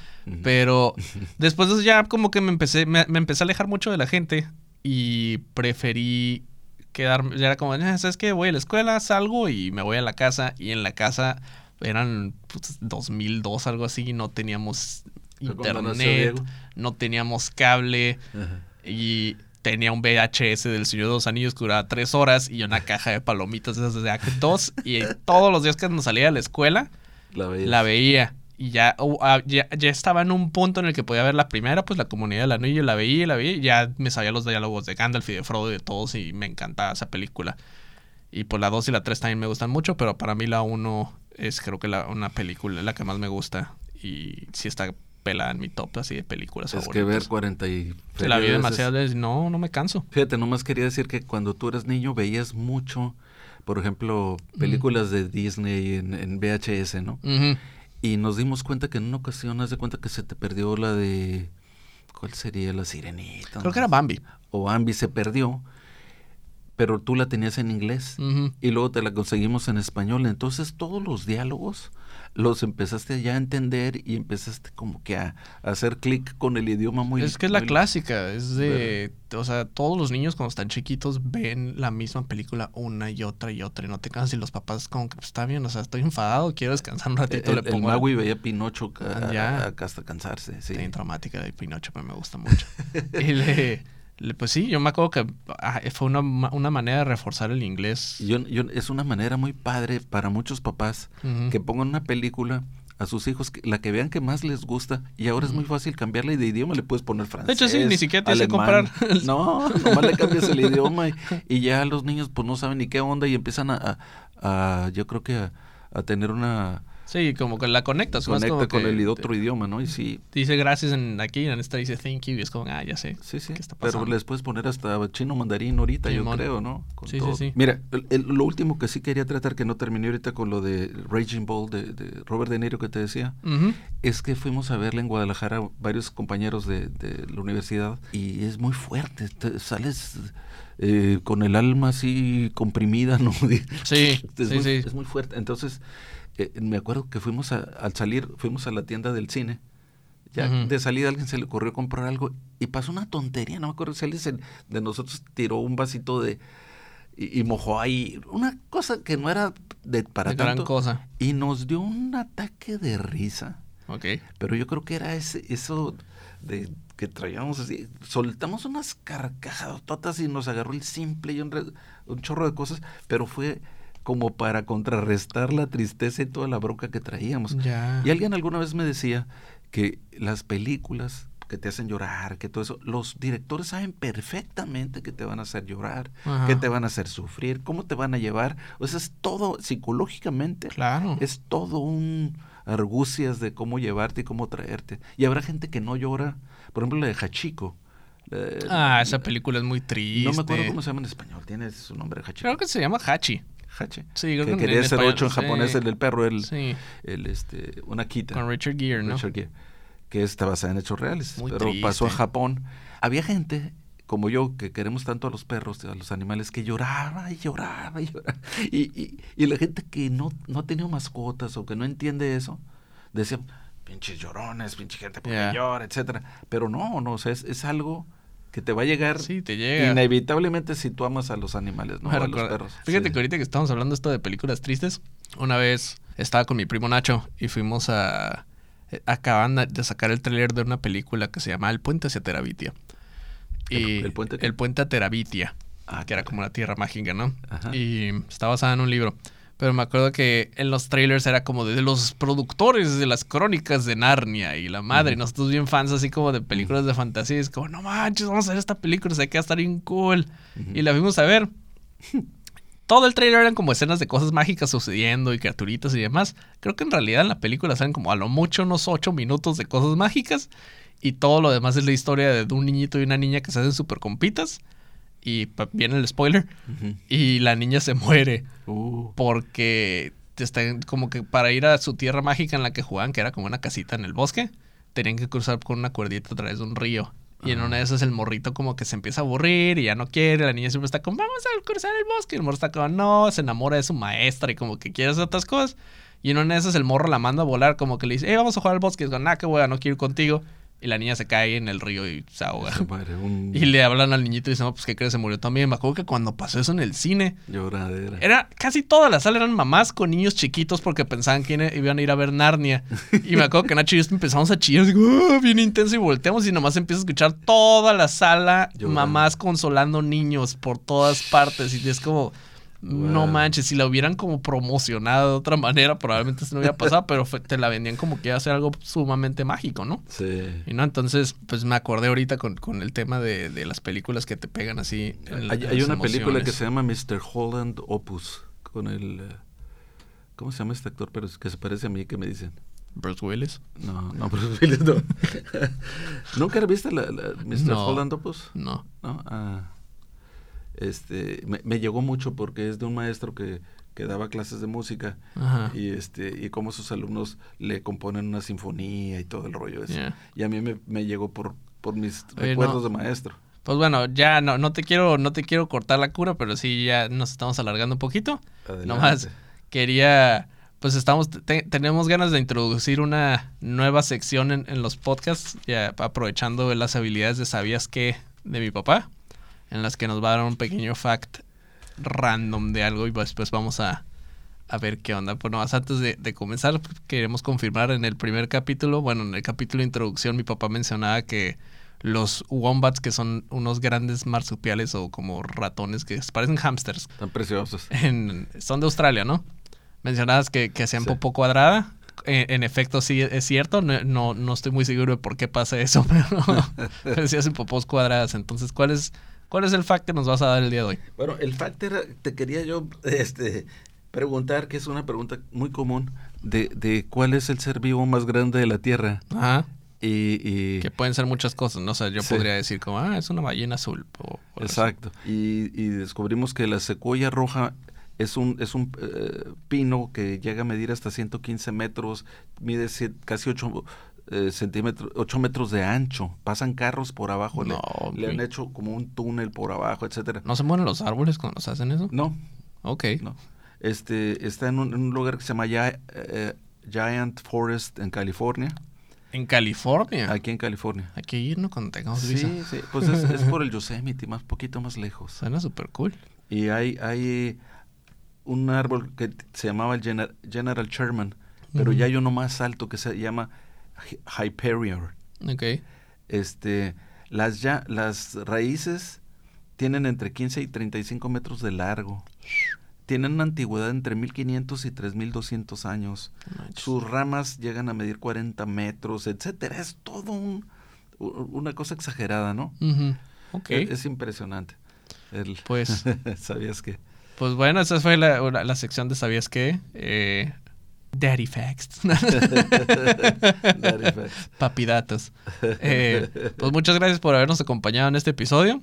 Pero después de eso ya como que me empecé, me empecé a alejar mucho de la gente y preferí quedarme, ya era como, ah, ¿sabes qué? Voy a la escuela, salgo y me voy a la casa. Y en la casa eran pues, 2002, algo así, no teníamos internet, no teníamos cable y tenía un VHS del Señor de los Anillos que duraba tres horas y una caja de palomitas esas de Actos y todos los días que nos salía de la escuela la veía y uh, ah, ya, ya, estaba en un punto en el que podía ver la primera, pues la comunidad del anillo, la veía y la vi, y ya me sabía los diálogos de Gandalf y de Frodo y de todos, y me encantaba esa película. Y pues la 2 y la 3 también me gustan mucho, pero para mí la 1 es creo que la, una película la que más me gusta, y sí está pelada en mi top así de películas es que ver 40 y... La vi demasiadas veces, no, no me canso. Fíjate, nomás quería decir que cuando tú eras niño veías mucho, por ejemplo, películas de Disney en, en VHS, ¿no? Y nos dimos cuenta que en una ocasión, haz de cuenta que se te perdió la de ¿Cuál sería la sirenita? Creo que era Bambi. O Bambi se perdió, pero tú la tenías en inglés y luego te la conseguimos en español. Entonces todos los diálogos los empezaste ya a entender y empezaste como que a, hacer clic con el idioma muy... Es que es la clásica, es de... O sea, todos los niños cuando están chiquitos ven la misma película una y otra y otra y no te cansas y los papás como que pues, está bien, o sea, estoy enfadado, quiero descansar un ratito. El, le pongo el veía Pinocho acá, hasta cansarse, sí. traumática de Pinocho, pero me gusta mucho. y le pues sí, yo me acuerdo que ah, fue una, una, manera de reforzar el inglés. Yo, yo, es una manera muy padre para muchos papás que pongan una película a sus hijos, la que vean que más les gusta, y ahora es muy fácil cambiarle de idioma, le puedes poner francés. De hecho, sí, ni siquiera te hace comprar. No, nomás le cambias el idioma y, ya los niños pues no saben ni qué onda y empiezan a, a, yo creo que a tener una Sí, como que la conectas. Conecta con el otro idioma, ¿no? Y sí. Dice gracias en aquí, en esta dice thank you, y es como, ah, ya sé. Sí, sí. Pero les puedes poner hasta chino mandarín ahorita, yo creo, ¿no? sí, sí, sí. Mira, lo último que sí quería tratar, que no terminé ahorita con lo de Raging Bull de, Robert De Niro que te decía, es que fuimos a verle en Guadalajara varios compañeros de, la universidad y es muy fuerte. sales. Eh, con el alma así comprimida, ¿no? Sí, sí, sí. Es muy fuerte. Entonces, me acuerdo que fuimos a, al salir, fuimos a la tienda del cine. Ya de salida alguien se le ocurrió comprar algo y pasó una tontería, no me acuerdo si alguien de nosotros tiró un vasito de y, mojó ahí una cosa que no era de para tanto, gran cosa y nos dio un ataque de risa. Ok. Pero yo creo que era ese eso de que traíamos así, soltamos unas carcajadotas y nos agarró el simple y un, un chorro de cosas, pero fue como para contrarrestar la tristeza y toda la bronca que traíamos. Y alguien alguna vez me decía que las películas que te hacen llorar, que todo eso, los directores saben perfectamente que te van a hacer llorar, que te van a hacer sufrir, cómo te van a llevar. O sea, es todo psicológicamente. Claro. Es todo un argucias de cómo llevarte y cómo traerte. Y habrá gente que no llora. Por ejemplo, la de Hachiko. ah, esa película es muy triste. No me acuerdo cómo se llama en español. Tiene su nombre Hachiko. Creo que se llama Hachi. Sí, creo que, quería ser ocho en japonés, el del perro, el, el este, una quita. Con Richard Gere, ¿no? Richard Gere, que está basada en hechos reales. pero pasó a Japón. Había gente como yo, que queremos tanto a los perros, a los animales, que lloraba y lloraba y lloraba. Y, y, la gente que no, no ha tenido mascotas o que no entiende eso, decía, pinches llorones, pinche gente porque llora, etcétera. Pero no, no, o sea, es, es algo que te va a llegar sí, te llega. inevitablemente si tú amas a los animales, ¿no? a los perros. Fíjate que ahorita que estamos hablando esto de películas tristes, una vez estaba con mi primo Nacho y fuimos a... Acaban de sacar el tráiler de una película que se llama El Puente hacia Terabitia. Y ¿El, puente El Puente a Terabitia, ah, que era como la tierra mágica, ¿no? Y está basada en un libro. Pero me acuerdo que en los trailers era como de, los productores de las crónicas de Narnia y la madre. Nosotros bien fans así como de películas de fantasía. Es como, no manches, vamos a ver esta película, se que va a estar bien cool. Y la fuimos a ver. Todo el trailer eran como escenas de cosas mágicas sucediendo y criaturitas y demás. Creo que en realidad en la película salen como a lo mucho unos ocho minutos de cosas mágicas. Y todo lo demás es la historia de un niñito y una niña que se hacen súper compitas y viene el spoiler, y la niña se muere uh. porque está como que para ir a su tierra mágica en la que jugaban, que era como una casita en el bosque, tenían que cruzar con una cuerdita a través de un río. Y en una de esas el morrito como que se empieza a aburrir y ya no quiere. La niña siempre está como, vamos a cruzar el bosque. Y el morro está como, no, se enamora de su maestra y como que quiere hacer otras cosas. Y en una de esas el morro la manda a volar como que le dice, hey, vamos a jugar al bosque. Y es como, nah, que voy no quiero ir contigo. Y la niña se cae en el río y se ahoga. Y le hablan al niñito y dicen, no, pues ¿qué crees? Se murió también. Me acuerdo que cuando pasó eso en el cine. Lloradera. Era casi toda la sala eran mamás con niños chiquitos porque pensaban que iban a ir a ver Narnia. Y me acuerdo que Nacho y yo empezamos a chillar, digo, oh, bien intenso y volteamos y nomás empieza a escuchar toda la sala mamás consolando niños por todas partes. Y es como no manches, si la hubieran como promocionado de otra manera, probablemente eso no hubiera pasado, pero te la vendían como que iba a ser algo sumamente mágico, ¿no? Sí. Y no, entonces, pues me acordé ahorita con, el tema de, las películas que te pegan así. hay, una película que se llama Mr. Holland Opus, con el... Eh, ¿Cómo se llama este actor? Pero es que se parece a mí, que me dicen? Bruce Willis. No, no, Bruce Willis no. ¿Nunca viste la, Mr. Holland Opus? No. No, ah este, me, llegó mucho porque es de un maestro que, que daba clases de música y este y cómo sus alumnos le componen una sinfonía y todo el rollo ese. Y a mí me, me, llegó por por mis recuerdos de maestro. Pues bueno, ya no, no te quiero, no te quiero cortar la cura, pero sí ya nos estamos alargando un poquito. Adelante. Nomás quería, pues estamos, tenemos ganas de introducir una nueva sección en, en, los podcasts, ya aprovechando las habilidades de sabías qué de mi papá, en las que nos va a dar un pequeño fact random de algo y después pues vamos a, a ver qué onda. Bueno, antes de, de, comenzar, queremos confirmar en el primer capítulo, bueno, en el capítulo de introducción, mi papá mencionaba que los wombats, que son unos grandes marsupiales o como ratones que parecen hamsters. Tan preciosos. son de Australia, ¿no? Mencionabas que, que hacían popo cuadrada. En, efecto, sí es cierto. No, no, estoy muy seguro de por qué pasa eso, pero, sí hacen popos cuadradas. Entonces, ¿cuál es, ¿cuál es el fact que nos vas a dar el día de hoy? Bueno, el fact era, te quería yo este, preguntar, que es una pregunta muy común, de, de cuál es el ser vivo más grande de la Tierra. Ajá. Y, que pueden ser muchas cosas, ¿no? O sea, yo podría decir como, ah, es una ballena azul. Exacto. Y, descubrimos que la secuoya roja es un, es un eh, pino que llega a medir hasta 115 metros, mide casi 8 eh, centímetros, 8 metros de ancho. Pasan carros por abajo, no, le, han hecho como un túnel por abajo, etcétera. ¿No se mueren los árboles cuando se hacen eso? No. Ok. No. Este, está en un, lugar que se llama eh, Giant Forest en California. ¿En California? Aquí en California. Hay que irnos cuando tengamos sí, Sí, Pues es, por el Yosemite, más poquito más lejos. Suena súper cool. Y hay, hay un árbol que se llamaba el General, Sherman, pero ya hay uno más alto que se llama Hyperior. Ok. Este, las, ya, las raíces tienen entre 15 y 35 metros de largo tienen una antigüedad entre 1500 y 3200 años. Sus ramas llegan a medir 40 metros, etcétera. Es todo un, una cosa exagerada, ¿no? es, impresionante. pues, ¿sabías qué? Pues bueno, esa fue la, la sección de ¿sabías qué? Eh, Daddy Facts. Daddy Facts. Papidatos. Eh, pues muchas gracias por habernos acompañado en este episodio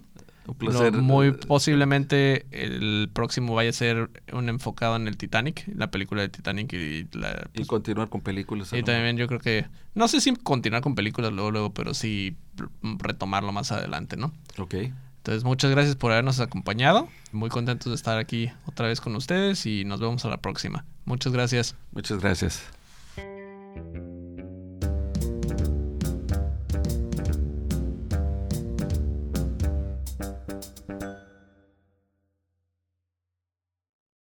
muy posiblemente el próximo vaya a ser un enfocado en el Titanic, la película de Titanic y la... y continuar con películas. Y también yo creo que... No sé si continuar con películas luego, luego, pero sí retomarlo más adelante, ¿no? Ok. Entonces, muchas gracias por habernos acompañado. Muy contentos de estar aquí otra vez con ustedes y nos vemos a la próxima. Muchas gracias. Muchas gracias.